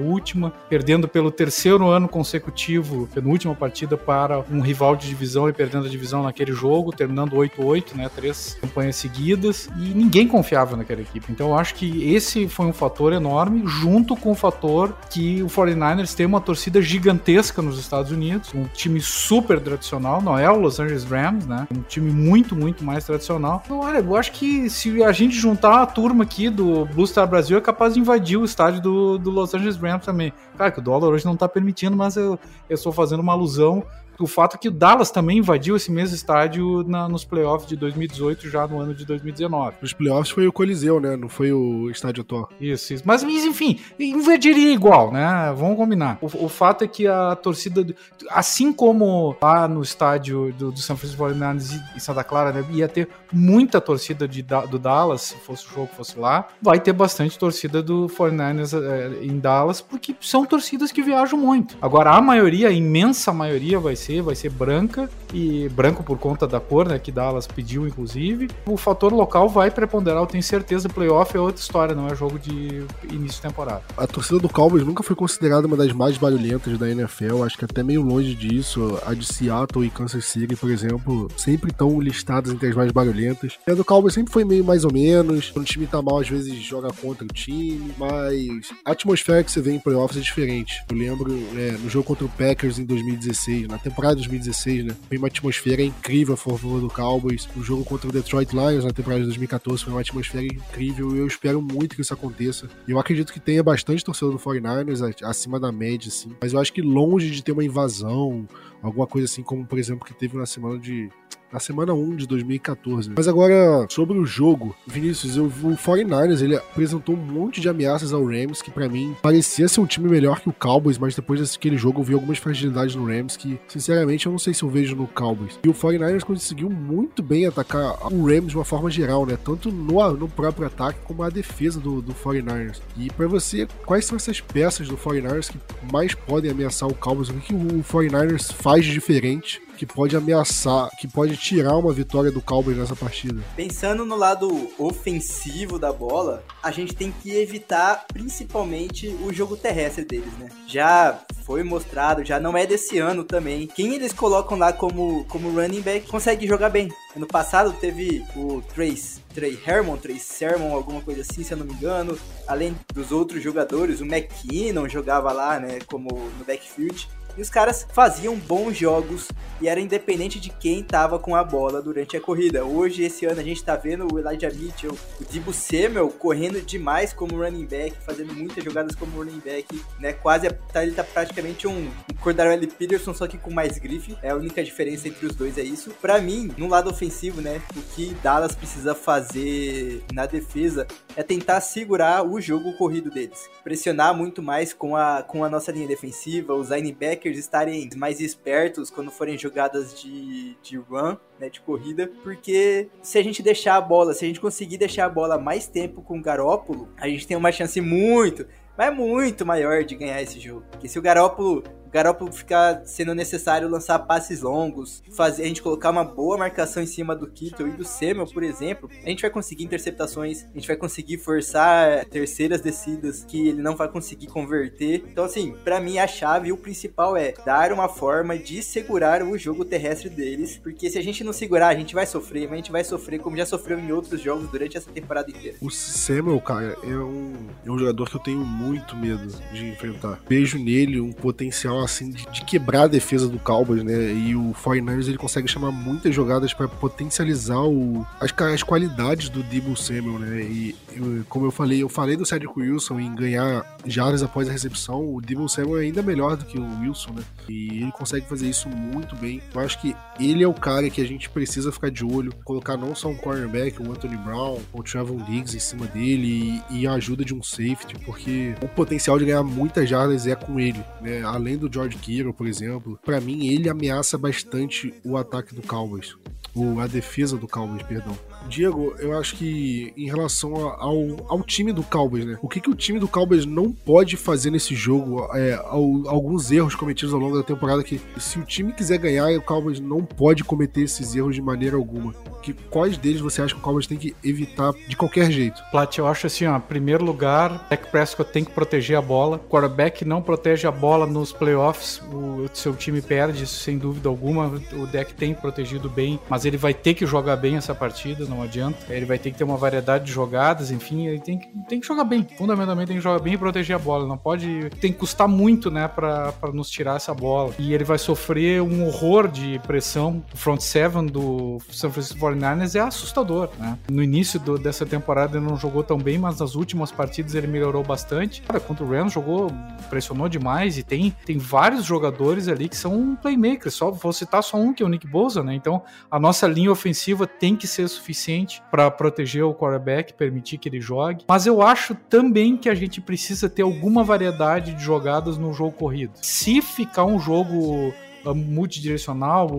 perdendo pelo terceiro ano consecutivo, penúltima partida para um rival de divisão e perdendo a divisão naquele jogo, terminando 8-8, né, três campanhas seguidas, e ninguém confiava naquela equipe. Então eu acho que esse foi um fator enorme, junto com o fator que o 49ers tem uma torcida gigantesca nos Estados Unidos, um time super tradicional, não é o Los Angeles Rams, né, um time muito, muito mais tradicional. Então, olha, eu acho que se a gente juntar a turma aqui do Blue Star Brasil, é capaz de invadir o estádio do, do Los Angeles Rams também. Claro que o dólar hoje não está permitindo, mas eu, eu estou fazendo uma alusão o fato que o Dallas também invadiu esse mesmo estádio na, nos playoffs de 2018, já no ano de 2019. Os playoffs foi o Coliseu, né? Não foi o estádio atual. Isso, isso. Mas, mas enfim, invadiria igual, né? Vamos combinar. O, o, fato é que a torcida, assim como lá no estádio do, do San Francisco 49ers em Santa Clara, né, ia ter muita torcida de, do Dallas, se fosse o jogo fosse lá, vai ter bastante torcida do 49ers é, em Dallas, porque são torcidas que viajam muito. Agora, a maioria, a imensa maioria vai ser ser, vai ser branca e branco por conta da cor, né, que Dallas pediu inclusive. O fator local vai preponderar, eu tenho certeza, playoff é outra história, não é jogo de início de temporada. A torcida do Cowboys nunca foi considerada uma das mais barulhentas da NFL, acho que até meio longe disso. A de Seattle e Kansas City, por exemplo, sempre estão listadas entre as mais barulhentas. A do Cowboys sempre foi meio mais ou menos. Quando o time tá mal, às vezes joga contra o time, mas a atmosfera que você vê em playoffs é diferente. Eu lembro é, no jogo contra o Packers em 2016, na temporada temporada de 2016, né? Foi uma atmosfera incrível a favor do Cowboys. O jogo contra o Detroit Lions na temporada de 2014 foi uma atmosfera incrível e eu espero muito que isso aconteça. Eu acredito que tenha bastante torcedor do 49ers acima da média, assim. Mas eu acho que longe de ter uma invasão, alguma coisa assim como, por exemplo, que teve na semana de na semana 1 de 2014. Mas agora, sobre o jogo, Vinícius, eu, o 49ers ele apresentou um monte de ameaças ao Rams que para mim parecia ser um time melhor que o Cowboys, mas depois daquele jogo eu vi algumas fragilidades no Rams que, sinceramente, eu não sei se eu vejo no Cowboys. E o 49ers conseguiu muito bem atacar o Rams de uma forma geral, né? Tanto no, no próprio ataque como a defesa do, do 49ers. E para você, quais são essas peças do 49ers que mais podem ameaçar o Cowboys? O que, que o 49ers faz de diferente que pode ameaçar, que pode tirar uma vitória do Cowboys nessa partida? Pensando no lado ofensivo da bola, a gente tem que evitar principalmente o jogo terrestre deles, né? Já foi mostrado, já não é desse ano também. Quem eles colocam lá como, como running back consegue jogar bem. Ano passado teve o Trace, Trey Hermon, Trey Sermon, alguma coisa assim, se eu não me engano. Além dos outros jogadores, o McKinnon jogava lá, né, como no backfield. E os caras faziam bons jogos e era independente de quem tava com a bola durante a corrida. Hoje, esse ano, a gente tá vendo o Elijah Mitchell, o Dibu Samuel correndo demais como running back, fazendo muitas jogadas como running back, né? Quase, tá, ele tá praticamente um, um Cordarelli Peterson, só que com mais grife. É a única diferença entre os dois, é isso. Para mim, no lado ofensivo, né, o que Dallas precisa fazer na defesa é tentar segurar o jogo corrido deles. Pressionar muito mais com a, com a nossa linha defensiva, os linebackers linebackers estarem mais espertos quando forem jogadas de, de run, né, de corrida, porque se a gente deixar a bola, se a gente conseguir deixar a bola mais tempo com o Garópolo, a gente tem uma chance muito, mas muito maior de ganhar esse jogo. Porque se o Garópolo Garoppolo ficar sendo necessário lançar passes longos, fazer a gente colocar uma boa marcação em cima do Kittle e do Samuel, por exemplo, a gente vai conseguir interceptações, a gente vai conseguir forçar terceiras descidas que ele não vai conseguir converter. Então, assim, para mim a chave e o principal é dar uma forma de segurar o jogo terrestre deles, porque se a gente não segurar, a gente vai sofrer, mas a gente vai sofrer como já sofreu em outros jogos durante essa temporada inteira. O Samuel, cara, é um, é um jogador que eu tenho muito medo de enfrentar. Vejo nele um potencial assim, de, de, quebrar a defesa do Cowboys, né? E o 49ers ele consegue chamar muitas jogadas para potencializar o, as, as qualidades do Debo Samuel, né? E eu, como eu falei, eu falei do Cedric Wilson em ganhar jardas após a recepção, o Debo Samuel é ainda melhor do que o Wilson, né? E ele consegue fazer isso muito bem. Eu acho que ele é o cara que a gente precisa ficar de olho, colocar não só um cornerback, o Anthony Brown, ou o Trevor Diggs em cima dele e, e, a ajuda de um safety, porque o potencial de ganhar muitas jardas é com ele, né? Além do George Kittle, por exemplo, para mim ele ameaça bastante o ataque do Cowboys, ou a defesa do Cowboys, perdão. Diego, eu acho que em relação ao, ao time do Cowboys, né? O que, que o time do Cowboys não pode fazer nesse jogo? É, ao, alguns erros cometidos ao longo da temporada que, se o time quiser ganhar, o Cowboys não pode cometer esses erros de maneira alguma. Que, quais deles você acha que o Cowboys tem que evitar de qualquer jeito? Plat, eu acho assim, ó, primeiro lugar, Dak Prescott tem que proteger a bola. Quarterback não protege a bola nos playoffs, o seu time perde, sem dúvida alguma. O Dak tem protegido bem, mas ele vai ter que jogar bem essa partida não adianta. Ele vai ter que ter uma variedade de jogadas, enfim, ele tem que, tem que jogar bem. Fundamentalmente tem que jogar bem e proteger a bola. Não pode. Tem que custar muito, né, pra, pra nos tirar essa bola. E ele vai sofrer um horror de pressão. O front seven do San Francisco 49ers é assustador, né? No início do, dessa temporada ele não jogou tão bem, mas nas últimas partidas ele melhorou bastante. Cara, contra o Rams jogou, pressionou demais e tem, tem vários jogadores ali que são playmakers. Só vou citar só um que é o Nick Bosa, né? Então a nossa linha ofensiva tem que ser suficiente suficiente para proteger o quarterback, permitir que ele jogue. Mas eu acho também que a gente precisa ter alguma variedade de jogadas no jogo corrido. Se ficar um jogo multidirecional,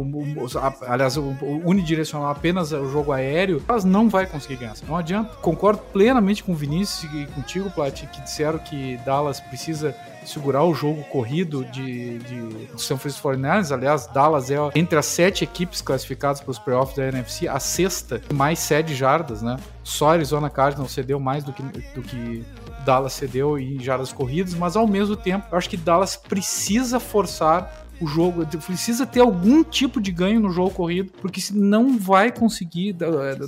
aliás, unidirecional apenas o jogo aéreo, elas não vai conseguir ganhar. Não adianta. Concordo plenamente com o Vinícius e contigo, Plat, que disseram que Dallas precisa segurar o jogo corrido de, de, de São Francisco 49ers. Aliás, Dallas é entre as sete equipes classificadas para os playoffs da NFC, a sexta mais sete jardas, né? Só Arizona Cardinals cedeu mais do que, do que Dallas cedeu em jardas corridas, mas ao mesmo tempo, eu acho que Dallas precisa forçar o jogo, precisa ter algum tipo de ganho no jogo corrido, porque não vai conseguir,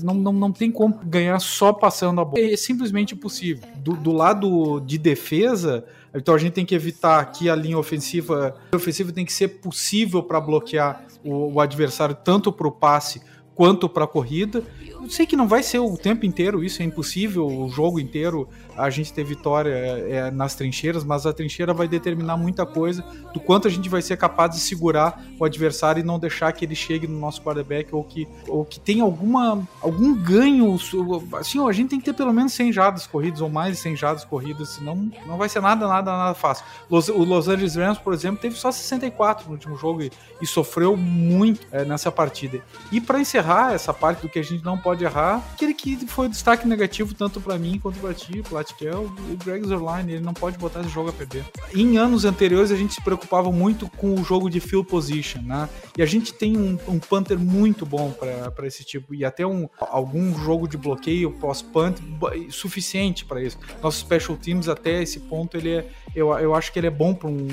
não, não, não tem como ganhar só passando a bola. É simplesmente impossível. Do, do lado de defesa, então a gente tem que evitar que a linha ofensiva, a ofensiva tem que ser possível para bloquear o, o adversário tanto para o passe quanto para a corrida. Eu sei que não vai ser o tempo inteiro, isso é impossível, o jogo inteiro a gente ter vitória é, é, nas trincheiras, mas a trincheira vai determinar muita coisa do quanto a gente vai ser capaz de segurar o adversário e não deixar que ele chegue no nosso quarterback ou que, ou que tenha alguma, algum ganho. Assim, a gente tem que ter pelo menos 100 jadas corridas ou mais de 100 jadas corridas, senão não vai ser nada, nada, nada fácil. Los, o Los Angeles Rams, por exemplo, teve só 64 no último jogo e, e sofreu muito é, nessa partida. E para encerrar essa parte do que a gente não pode errar, aquele que foi destaque negativo tanto para mim quanto para ti, que é o, o Greg Zerline, ele não pode botar esse jogo a perder. Em anos anteriores a gente se preocupava muito com o jogo de field position, né? E a gente tem um, um punter muito bom para esse tipo e até um algum jogo de bloqueio pós-punt suficiente para isso. Nossos special teams até esse ponto ele é, eu, eu acho que ele é bom para um,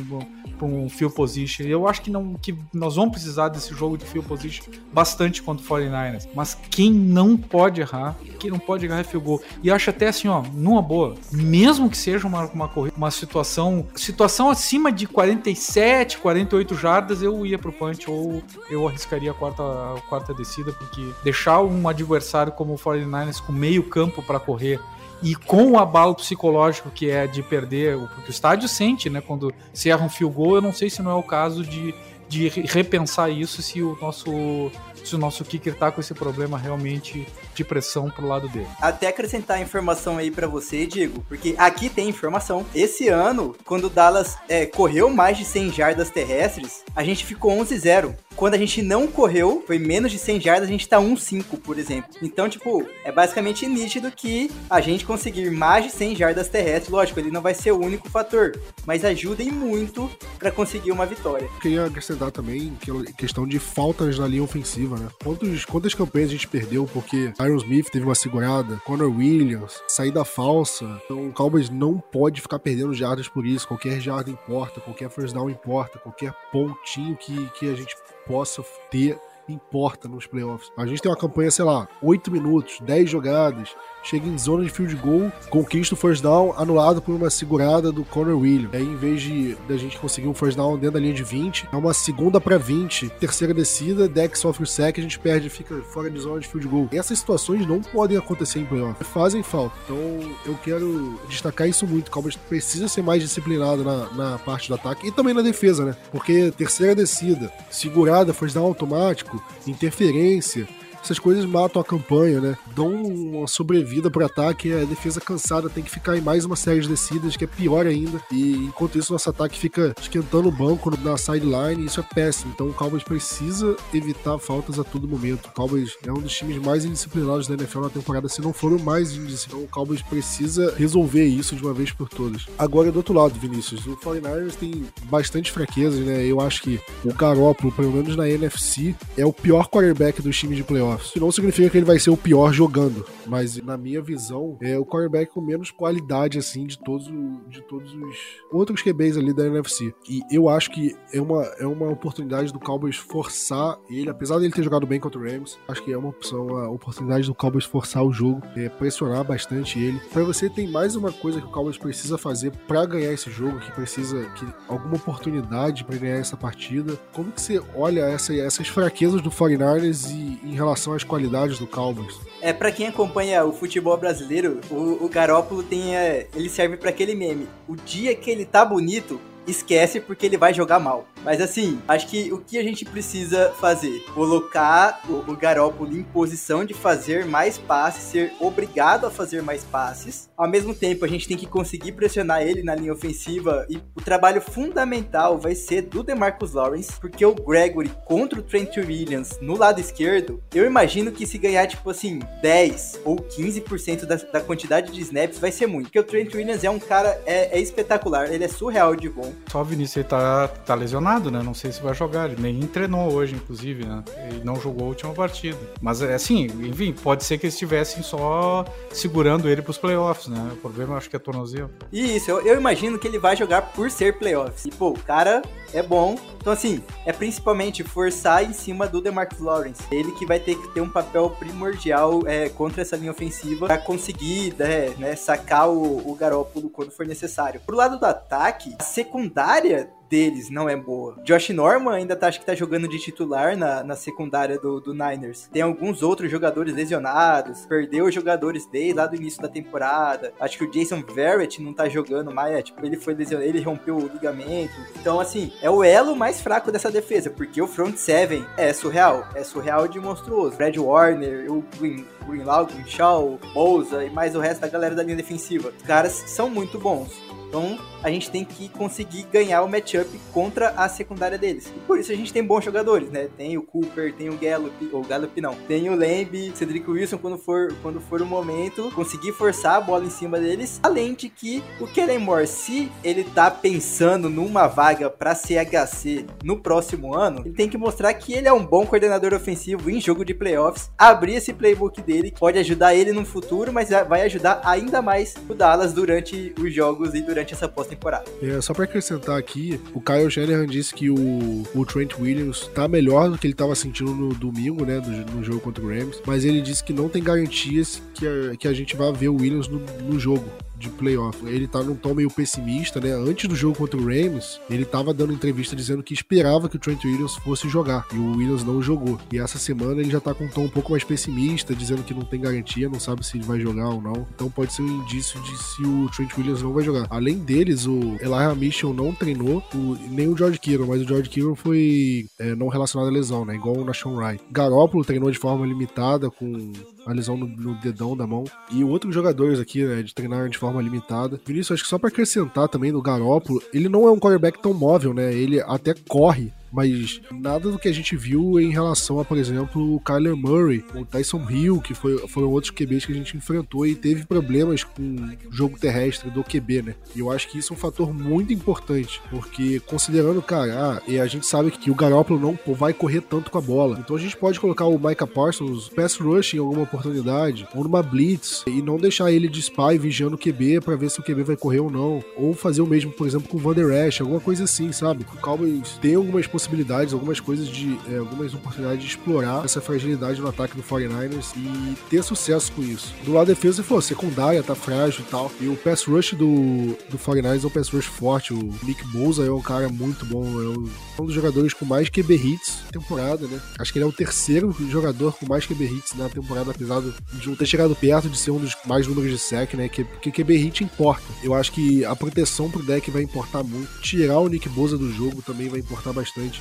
um field position. Eu acho que não que nós vamos precisar desse jogo de field position bastante contra o 49ers. Mas quem não pode errar, quem não pode errar é field goal. E acho até assim, ó, numa boa mesmo que seja uma, uma, uma situação, situação acima de 47, 48 jardas, eu ia pro punch ou eu arriscaria a quarta, a quarta descida, porque deixar um adversário como o 49ers com meio campo para correr e com o abalo psicológico que é de perder, porque o estádio sente, né, quando se erra um field goal, eu não sei se não é o caso de, de repensar isso se o nosso se o nosso kicker tá com esse problema realmente de pressão pro lado dele. Até acrescentar informação aí para você, Diego, porque aqui tem informação. Esse ano, quando o Dallas é, correu mais de 100 jardas terrestres, a gente ficou 11-0. Quando a gente não correu, foi menos de 100 jardas, a gente tá 1-5, por exemplo. Então, tipo, é basicamente nítido que a gente conseguir mais de 100 jardas terrestres, lógico, ele não vai ser o único fator, mas ajudem muito para conseguir uma vitória. Queria acrescentar também a questão de faltas na linha ofensiva, né? Quantos, quantas campanhas a gente perdeu porque Tyron Smith teve uma segurada, Connor Williams, saída falsa. Então o Cowboys não pode ficar perdendo jardas por isso. Qualquer jarda importa, qualquer first down importa, qualquer pontinho que, que a gente possa ter importa nos playoffs. A gente tem uma campanha, sei lá, 8 minutos, 10 jogadas, chega em zona de field goal, conquista o first down, anulado por uma segurada do Conor Williams. Aí, em vez de da gente conseguir um first down dentro da linha de 20, é uma segunda para 20, terceira descida, deck sofre o sec, a gente perde, fica fora de zona de field goal. Essas situações não podem acontecer em playoff, fazem falta. Então, eu quero destacar isso muito. O Cowboys precisa ser mais disciplinado na, na parte do ataque e também na defesa, né? Porque terceira descida, segurada, first down automático, interferência, essas coisas matam a campanha, né? Dão uma sobrevida pro ataque, a defesa cansada tem que ficar em mais uma série de descidas, que é pior ainda. E enquanto isso, nosso ataque fica esquentando o banco na sideline, e isso é péssimo. Então o Cowboys precisa evitar faltas a todo momento. O Cowboys é um dos times mais indisciplinados da NFL na temporada, se não for o mais indisciplinado. Então o Cowboys precisa resolver isso de uma vez por todas. Agora, do outro lado, Vinícius, o 49ers tem bastante fraquezas, né? Eu acho que o Garoppolo, pelo menos na NFC, é o pior quarterback dos times de playoff playoffs. Isso não significa que ele vai ser o pior jogando, mas na minha visão, é o quarterback com menos qualidade, assim, de todos, de todos os outros QBs ali da NFC. E eu acho que é uma, é uma oportunidade do Cowboys forçar ele, apesar dele ter jogado bem contra o Rams, acho que é uma opção, uma oportunidade do Cowboys forçar o jogo, é, pressionar bastante ele. Para você tem mais uma coisa que o Cowboys precisa fazer para ganhar esse jogo, que precisa que alguma oportunidade para ganhar essa partida. Como que você olha essa, essas fraquezas do 49ers e em relação relação às qualidades do Cowboys. É, para quem acompanha o futebol brasileiro, o, o Garópolo tem. É, ele serve para aquele meme. O dia que ele tá bonito, esquece porque ele vai jogar mal. Mas assim, acho que o que a gente precisa fazer? Colocar o, o Garópolo em posição de fazer mais passes, ser obrigado a fazer mais passes. Ao mesmo tempo, a gente tem que conseguir pressionar ele na linha ofensiva e o trabalho fundamental vai ser do DeMarcus Lawrence, porque o Gregory contra o Trent Williams no lado esquerdo, eu imagino que se ganhar tipo assim 10 ou 15% da, da quantidade de snaps vai ser muito. Porque o Trent Williams é um cara é, é espetacular, ele é surreal de bom Só Vinícius ele tá, tá lesionado, né? Não sei se vai jogar. Ele nem treinou hoje, inclusive, né? Ele não jogou a última partida. Mas é assim, enfim, pode ser que eles estivessem só segurando ele pros playoffs, né? O problema acho que é tornozelo. Isso, eu, eu imagino que ele vai jogar por ser playoffs. E, pô, o cara é bom. Então, assim, é principalmente forçar em cima do DeMarcus Lawrence. Ele que vai ter que ter um papel primordial é, contra essa linha ofensiva para conseguir né, né, sacar o, o Garópolo quando for necessário. Pro lado do ataque, a secundária deles não é boa. Josh Norman ainda tá, acho que tá jogando de titular na, na secundária do, do Niners. Tem alguns outros jogadores lesionados, perdeu os jogadores desde lá do início da temporada. Acho que o Jason Verrett não tá jogando mais, é, tipo, ele foi lesionado, ele rompeu o ligamento. Então, assim, é o elo mais fraco dessa defesa, porque o front seven é surreal, é surreal de monstruoso. Fred Warner, o Green, Greenlaw, Greenshaw, Bouza e mais o resto da galera da linha defensiva. Os caras são muito bons. Então a gente tem que conseguir ganhar o matchup contra a secundária deles. E por isso a gente tem bons jogadores, né? Tem o Cooper, tem o Gallup, ou Gallup não, tem o Lamb, Cedric Wilson quando for, quando for o momento, conseguir forçar a bola em cima deles. Além de que o Kellen Moore, se ele tá pensando numa vaga para CHC no próximo ano, ele tem que mostrar que ele é um bom coordenador ofensivo em jogo de playoffs, abrir esse playbook dele, pode ajudar ele no futuro, mas vai ajudar ainda mais o Dallas durante os jogos e durante durante essa pós-temporada. É, só para acrescentar aqui, o Kyle Shanahan disse que o, o Trent Williams tá melhor do que ele estava sentindo no domingo, né, no, no, jogo contra o Rams, mas ele disse que não tem garantias que a, que a gente vai ver o Williams no, no jogo de playoff. Ele tá num tom meio pessimista, né? Antes do jogo contra o Rams, ele tava dando entrevista dizendo que esperava que o Trent Williams fosse jogar. E o Williams não jogou. E essa semana ele já tá com um tom um pouco mais pessimista, dizendo que não tem garantia, não sabe se ele vai jogar ou não. Então pode ser um indício de se o Trent Williams não vai jogar. Além deles, o Elijah Mitchell não treinou, o, nem o George Kittle, mas o George Kittle foi é, não relacionado à lesão, né? Igual o Nashon Wright. Garoppolo treinou de forma limitada com a lesão no, no, dedão da mão. E outros jogadores aqui, né, de treinar de forma limitada. Vinícius, acho que só para acrescentar também no Garópolo, ele não é um quarterback tão móvel, né? Ele até corre mas nada do que a gente viu em relação a, por exemplo, o Kyler Murray, o Tyson Hill, que foi, foram outros QBs que a gente enfrentou e teve problemas com o jogo terrestre do QB, né? E eu acho que isso é um fator muito importante, porque considerando, cara, ah, a gente sabe que o Garoppolo não vai correr tanto com a bola, então a gente pode colocar o Micah Parsons pass rush em alguma oportunidade, ou numa blitz, e não deixar ele de spy vigiando o QB para ver se o QB vai correr ou não, ou fazer o mesmo, por exemplo, com o Van Der Esch, alguma coisa assim, sabe? O Cowboys tem algumas possibilidades possibilidades, algumas coisas de. É, algumas oportunidades de explorar essa fragilidade no ataque do 49ers e ter sucesso com isso. Do lado da defesa, falou, secundária tá frágil e tal. E o pass rush do, do 49ers é um pass rush forte. O Nick Bosa é um cara muito bom, é um, um dos jogadores com mais QB hits temporada, né? Acho que ele é o terceiro jogador com mais QB hits na temporada, apesar de não ter chegado perto de ser um dos mais números de sec, né? Porque QB hit importa. Eu acho que a proteção pro deck vai importar muito. Tirar o Nick Bosa do jogo também vai importar bastante.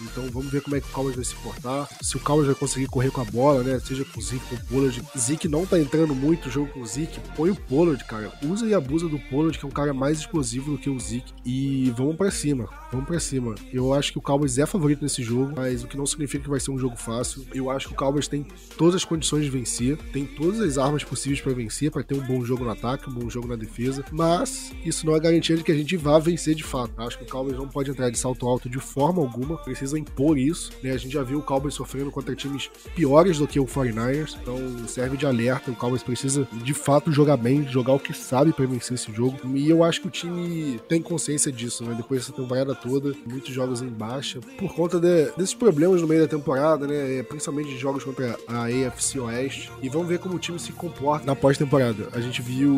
Então vamos ver como é que o Cowboys vai se portar. Se o Cowboys vai conseguir correr com a bola, né? Seja com o Zeke, com o Pollard. Zeke não tá entrando muito no jogo com o Zeke. Põe o Pollard, cara. Usa e abusa do Pollard, que é um cara mais explosivo do que o Zeke. E vamos para cima. Vamos para cima. Eu acho que o Cowboys é favorito nesse jogo, mas o que não significa que vai ser um jogo fácil. Eu acho que o Cowboys tem todas as condições de vencer, tem todas as armas possíveis para vencer, para ter um bom jogo no ataque, um bom jogo na defesa. Mas isso não é garantia de que a gente vá vencer de fato. Acho que o Cowboys não pode entrar de salto alto de forma alguma. Precisa impor isso. Né? A gente já viu o Cowboys sofrendo contra times piores do que o 49ers, então serve de alerta. O Cowboys precisa de fato jogar bem, jogar o que sabe para vencer esse jogo. E eu acho que o time tem consciência disso, né? Depois dessa temporada toda, muitos jogos em baixa, por conta de, desses problemas no meio da temporada, né? Principalmente de jogos contra a AFC Oeste. E vamos ver como o time se comporta na pós-temporada. A gente viu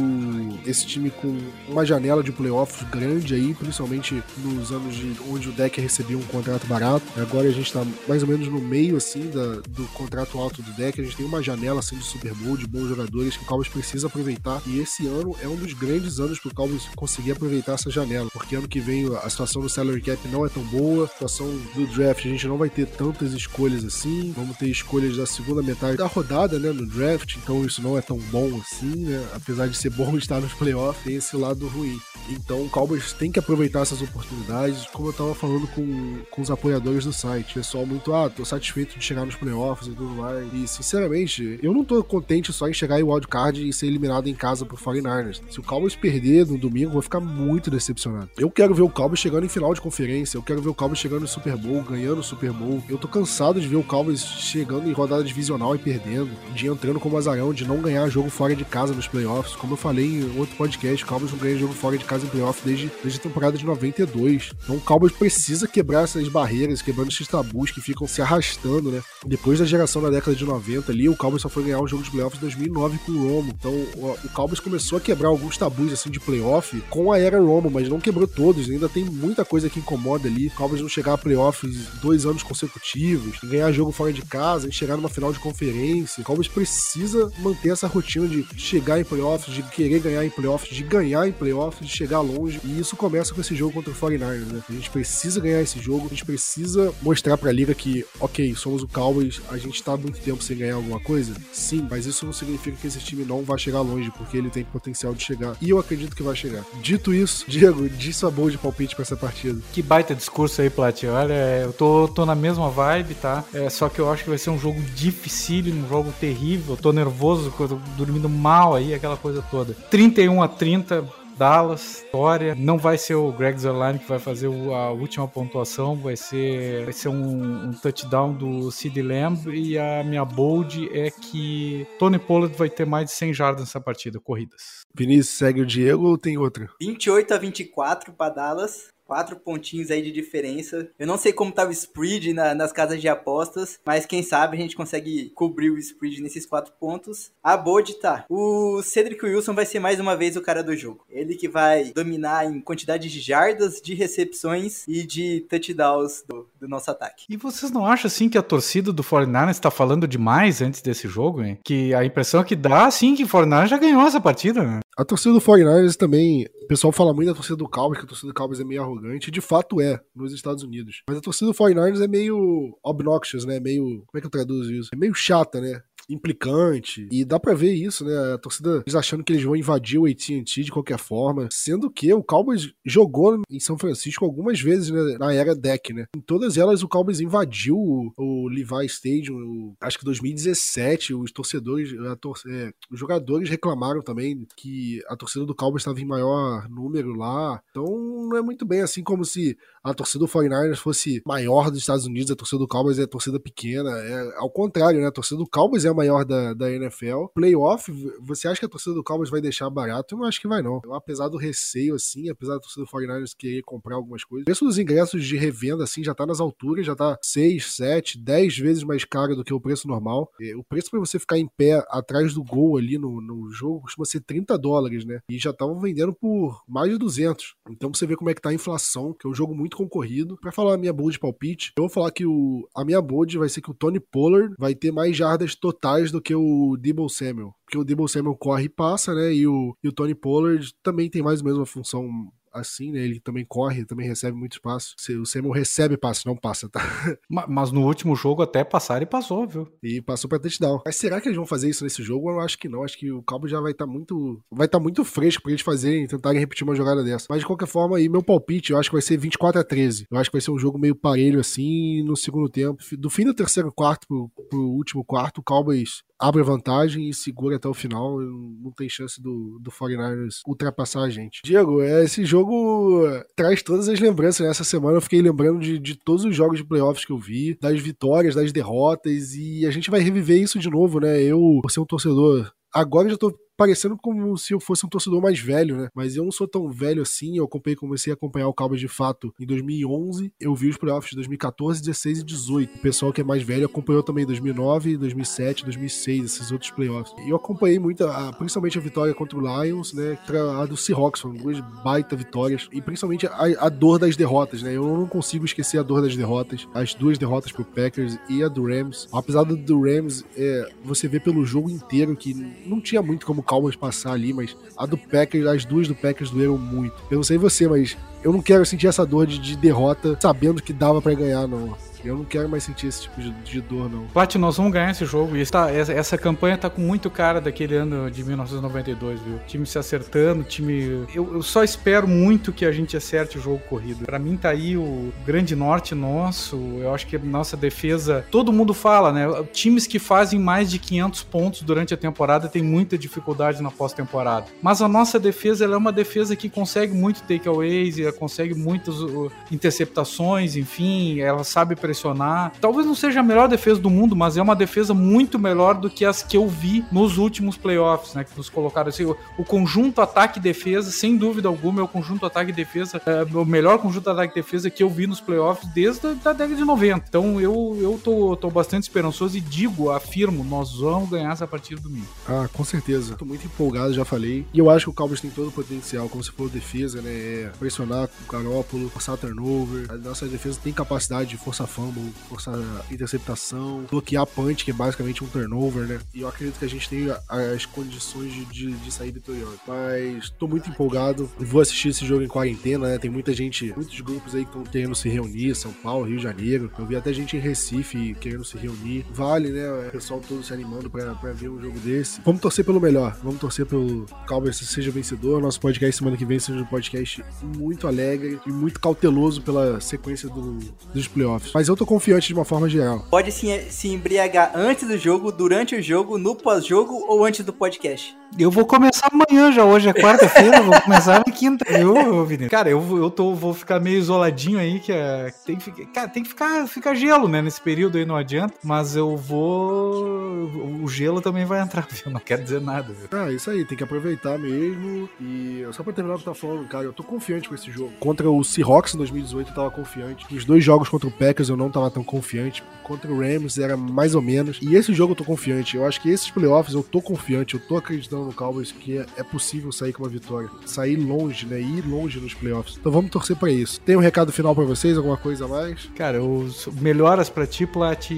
esse time com uma janela de playoffs grande aí, principalmente nos anos de onde o deck recebia um contrato barato Agora a gente tá mais ou menos no meio, assim, da, do contrato alto do deck. A gente tem uma janela, assim, de Super Bowl, de bons jogadores que o Cowboys precisa aproveitar. E esse ano é um dos grandes anos pro Cowboys conseguir aproveitar essa janela. Porque ano que vem a situação do salary cap não é tão boa. A situação do draft, a gente não vai ter tantas escolhas assim. Vamos ter escolhas da segunda metade da rodada, né, no draft. Então isso não é tão bom assim, né? Apesar de ser bom (laughs) estar nos playoffs, tem esse lado ruim. Então o Cowboys tem que aproveitar essas oportunidades. Como eu tava falando com com os apoiadores do site. Pessoal muito, ah, tô satisfeito de chegar nos playoffs e tudo mais. E, sinceramente, eu não tô contente só em chegar em wildcard e ser eliminado em casa por 49ers. Se o Cowboys perder no domingo, eu vou ficar muito decepcionado. Eu quero ver o Cowboys chegando em final de conferência, eu quero ver o Cowboys chegando no Super Bowl, ganhando o Super Bowl. Eu tô cansado de ver o Cowboys chegando em rodada divisional e perdendo, de entrando como azarão, de não ganhar jogo fora de casa nos playoffs. Como eu falei em outro podcast, o Cowboys não ganha jogo fora de casa em playoffs desde, desde a temporada de 92. Então o Cowboys precisa quebrar essas barreiras, quebrando esses tabus que ficam se arrastando, né? Depois da geração da década de 90 ali, o Cowboys só foi ganhar um jogo de playoffs em 2009 com o Romo. Então o, Cowboys começou a quebrar alguns tabus assim de playoff com a era Romo, mas não quebrou todos. Ainda tem muita coisa que incomoda ali. O Cowboys não chegar a playoffs dois anos consecutivos, ganhar jogo fora de casa, chegar numa final de conferência. O Cowboys precisa manter essa rotina de chegar em playoffs, de querer ganhar em playoffs, de ganhar em playoffs, de chegar longe. E isso começa com esse jogo contra o 49ers, né? A gente precisa ganhar esse jogo, a gente precisa mostrar pra liga que, ok, somos o Cowboys, a gente tá há muito tempo sem ganhar alguma coisa. Sim, mas isso não significa que esse time não vai chegar longe, porque ele tem potencial de chegar. E eu acredito que vai chegar. Dito isso, (laughs) Diego, diz sua boa de palpite pra essa partida. Que baita discurso aí, Plat. Olha, eu tô, tô na mesma vibe, tá? É, só que eu acho que vai ser um jogo difícil, um jogo terrível. Eu tô nervoso, tô dormindo mal aí, aquela coisa toda. 31 a 30, Dallas, história. Não vai ser o Greg Zerline que vai fazer a última pontuação, vai ser, vai ser um, um touchdown do Sid Lamb. E a minha bold é que Tony Pollard vai ter mais de 100 jardas nessa partida, corridas. Vinícius, segue o Diego ou tem outra? 28 a 24 para Dallas quatro pontinhos aí de diferença. Eu não sei como tá o spread na, nas casas de apostas, mas quem sabe a gente consegue cobrir o spread nesses quatro pontos. A Bold tá. O Cedric Wilson vai ser mais uma vez o cara do jogo. Ele que vai dominar em quantidade de jardas, de recepções e de touchdowns do, do nosso ataque. E vocês não acham assim que a torcida do 49ers está falando demais antes desse jogo, hein? Que a impressão que dá, assim, que o 49ers já ganhou essa partida, né? A torcida do 49ers também, o pessoal fala muito da torcida do Cowboys, que a torcida do Cowboys é meio arrogante, de fato é, nos Estados Unidos. Mas a torcida do 49ers é meio obnoxious, né? Meio, como é que eu traduzo isso? É meio chata, né? Implicante. E dá para ver isso, né? A torcida eles achando que eles vão invadir o AT&T de qualquer forma, sendo que o Cowboys jogou em São Francisco algumas vezes né, na era deck, né? Em todas elas o Cowboys invadiu o, o Levi Stadium, o, acho que 2017, os torcedores, tor é, os jogadores reclamaram também que a torcida do Cowboys estava em maior número lá. Então não é muito bem assim como se a torcida do 49ers fosse maior dos Estados Unidos, a torcida do Cowboys é torcida pequena. É ao contrário, né? A torcida do Cowboys é a maior da, da NFL. Playoff, você acha que a torcida do Cowboys vai deixar barato? Eu não acho que vai, não. Eu, apesar do receio, assim, apesar da torcida do 49ers querer comprar algumas coisas, o preço dos ingressos de revenda, assim, já tá nas alturas, já tá 6, 7, 10 vezes mais caro do que o preço normal. O preço para você ficar em pé atrás do gol ali no, no jogo costuma ser 30 dólares, né? E já estavam vendendo por mais de 200. Então você vê como é que tá a inflação, que é um jogo muito concorrido. Para falar a minha bold palpite, eu vou falar que o, a minha bold vai ser que o Tony Pollard vai ter mais jardas totais do que o Debo Samuel. Porque o Debo Samuel corre e passa, né? E o, e o Tony Pollard também tem mais ou menos uma função assim, né? Ele também corre, também recebe muito espaço. O Samuel recebe passe, não passa, tá? (laughs) Mas no último jogo até passar e passou, viu? E passou pra touchdown. Mas será que eles vão fazer isso nesse jogo? Eu acho que não. Acho que o Cabo já vai estar tá muito. Vai estar tá muito fresco pra eles fazerem, tentarem repetir uma jogada dessa. Mas de qualquer forma, aí, meu palpite, eu acho que vai ser 24 a 13. Eu acho que vai ser um jogo meio parelho assim no segundo tempo. Do fim do terceiro quarto pro, pro último quarto, o Cowboys abre vantagem e segura até o final. Não tem chance do, do 49ers ultrapassar a gente. Diego, é, esse jogo traz todas as lembranças. Né? semana eu fiquei lembrando de, de todos os jogos de playoffs que eu vi, das vitórias, das derrotas, e a gente vai reviver isso de novo, né? Eu, por ser um torcedor agora eu já tô parecendo como se eu fosse um torcedor mais velho, né? Mas eu não sou tão velho assim. Eu acompanhei, comecei a acompanhar o Cowboys de fato em 2011. Eu vi os playoffs de 2014, 16 e 18. O pessoal que é mais velho acompanhou também 2009, 2007, 2006, esses outros playoffs. E eu acompanhei muito, principalmente a vitória contra o Lions, né? A do Seahawks, foram duas baita vitórias. E principalmente a, a, dor das derrotas, né? Eu não consigo esquecer a dor das derrotas. As duas derrotas pro Packers e a do Rams. Apesar do, do Rams, é, você vê pelo jogo inteiro que não tinha muito como Cowboys passar ali, mas a do Packers, as duas do Packers doeram muito. Eu não sei você, mas eu não quero sentir essa dor de, de derrota sabendo que dava para ganhar, não. Eu não quero mais sentir esse tipo de, de dor, não. Plat, nós vamos ganhar esse jogo. E essa, essa campanha tá com muito cara daquele ano de 1992, viu? Time se acertando, time. Eu, eu só espero muito que a gente acerte o jogo corrido. Para mim tá aí o grande norte nosso. Eu acho que nossa defesa. Todo mundo fala, né? Times que fazem mais de 500 pontos durante a temporada tem muita dificuldade na pós-temporada. Mas a nossa defesa ela é uma defesa que consegue muito takeaways, consegue muitas uh, interceptações, enfim, ela sabe pressionar. Talvez não seja a melhor defesa do mundo, mas é uma defesa muito melhor do que as que eu vi nos últimos playoffs, né? Que nos colocaram assim. O, o conjunto ataque e defesa, sem dúvida alguma, é o conjunto ataque e defesa, é o melhor conjunto ataque e defesa que eu vi nos playoffs desde a da década de 90. Então eu, eu tô, tô bastante esperançoso e digo, afirmo, nós vamos ganhar essa partida domingo. Ah, com certeza. Tô muito empolgado, já falei. E eu acho que o Cowboys tem todo o potencial, como você falou, defesa, né? É pressionar o Garópolo, forçar turnover. A nossa defesa tem capacidade de forçar fumble, forçar interceptação, bloquear punch, que é basicamente um turnover, né? E eu acredito que a gente tem as condições de, de, de sair vitorioso. Mas tô muito empolgado. Vou assistir esse jogo em quarentena, né? Tem muita gente, muitos grupos aí que estão querendo se reunir, São Paulo, Rio de Janeiro. Eu vi até gente em Recife querendo se reunir. Vale, né? O pessoal todo se animando pra, pra ver um jogo desse. Vamos torcer pelo melhor. Vamos torcer pelo Cowboys seja vencedor. Nosso podcast semana que vem seja um podcast muito alegre e muito cauteloso pela sequência do, dos playoffs. Mas eu tô confiante de uma forma geral. Pode se, se embriagar antes do jogo, durante o jogo, no pós-jogo ou antes do podcast? Eu vou começar amanhã já, hoje é quarta-feira, vou começar na quinta, viu, Vinícius? Cara, eu, eu tô, vou ficar meio isoladinho aí, que é, tem que, cara, tem que ficar, ficar gelo, né, nesse período aí, não adianta, mas eu vou, o gelo também vai entrar, (laughs) viu, não quero dizer nada. Viu? Ah, isso aí, tem que aproveitar mesmo, e só pra terminar o que tá falando, cara, eu tô confiante com esse jogo. Contra o Seahawks em 2018 eu tava confiante, os dois jogos contra o Packers eu não tava tão confiante, contra o Rams era mais ou menos, e esse jogo eu tô confiante, eu acho que esses playoffs eu tô confiante, eu tô acreditando no Cowboys que é possível sair com uma vitória, sair longe, né? Ir longe nos playoffs. Então vamos torcer para isso. Tem um recado final para vocês, alguma coisa a mais? Cara, os melhoras para ti, Plat,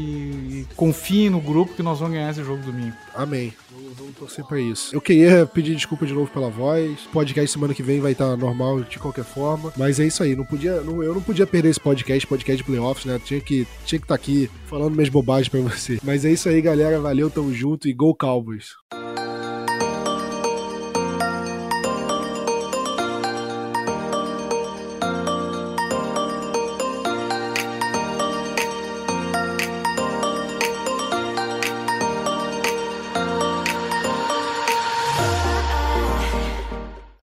confie no grupo que nós vamos ganhar esse jogo domingo. Amém. Vamos, vamos torcer pra isso. Eu queria pedir desculpa de novo pela voz. Podcast semana que vem vai estar normal de qualquer forma. Mas é isso aí. Não podia, não, eu não podia perder esse podcast, podcast de playoffs, né? Tinha que estar tinha que tá aqui falando minhas bobagens pra você. Mas é isso aí, galera. Valeu, tamo junto e Go Cowboys.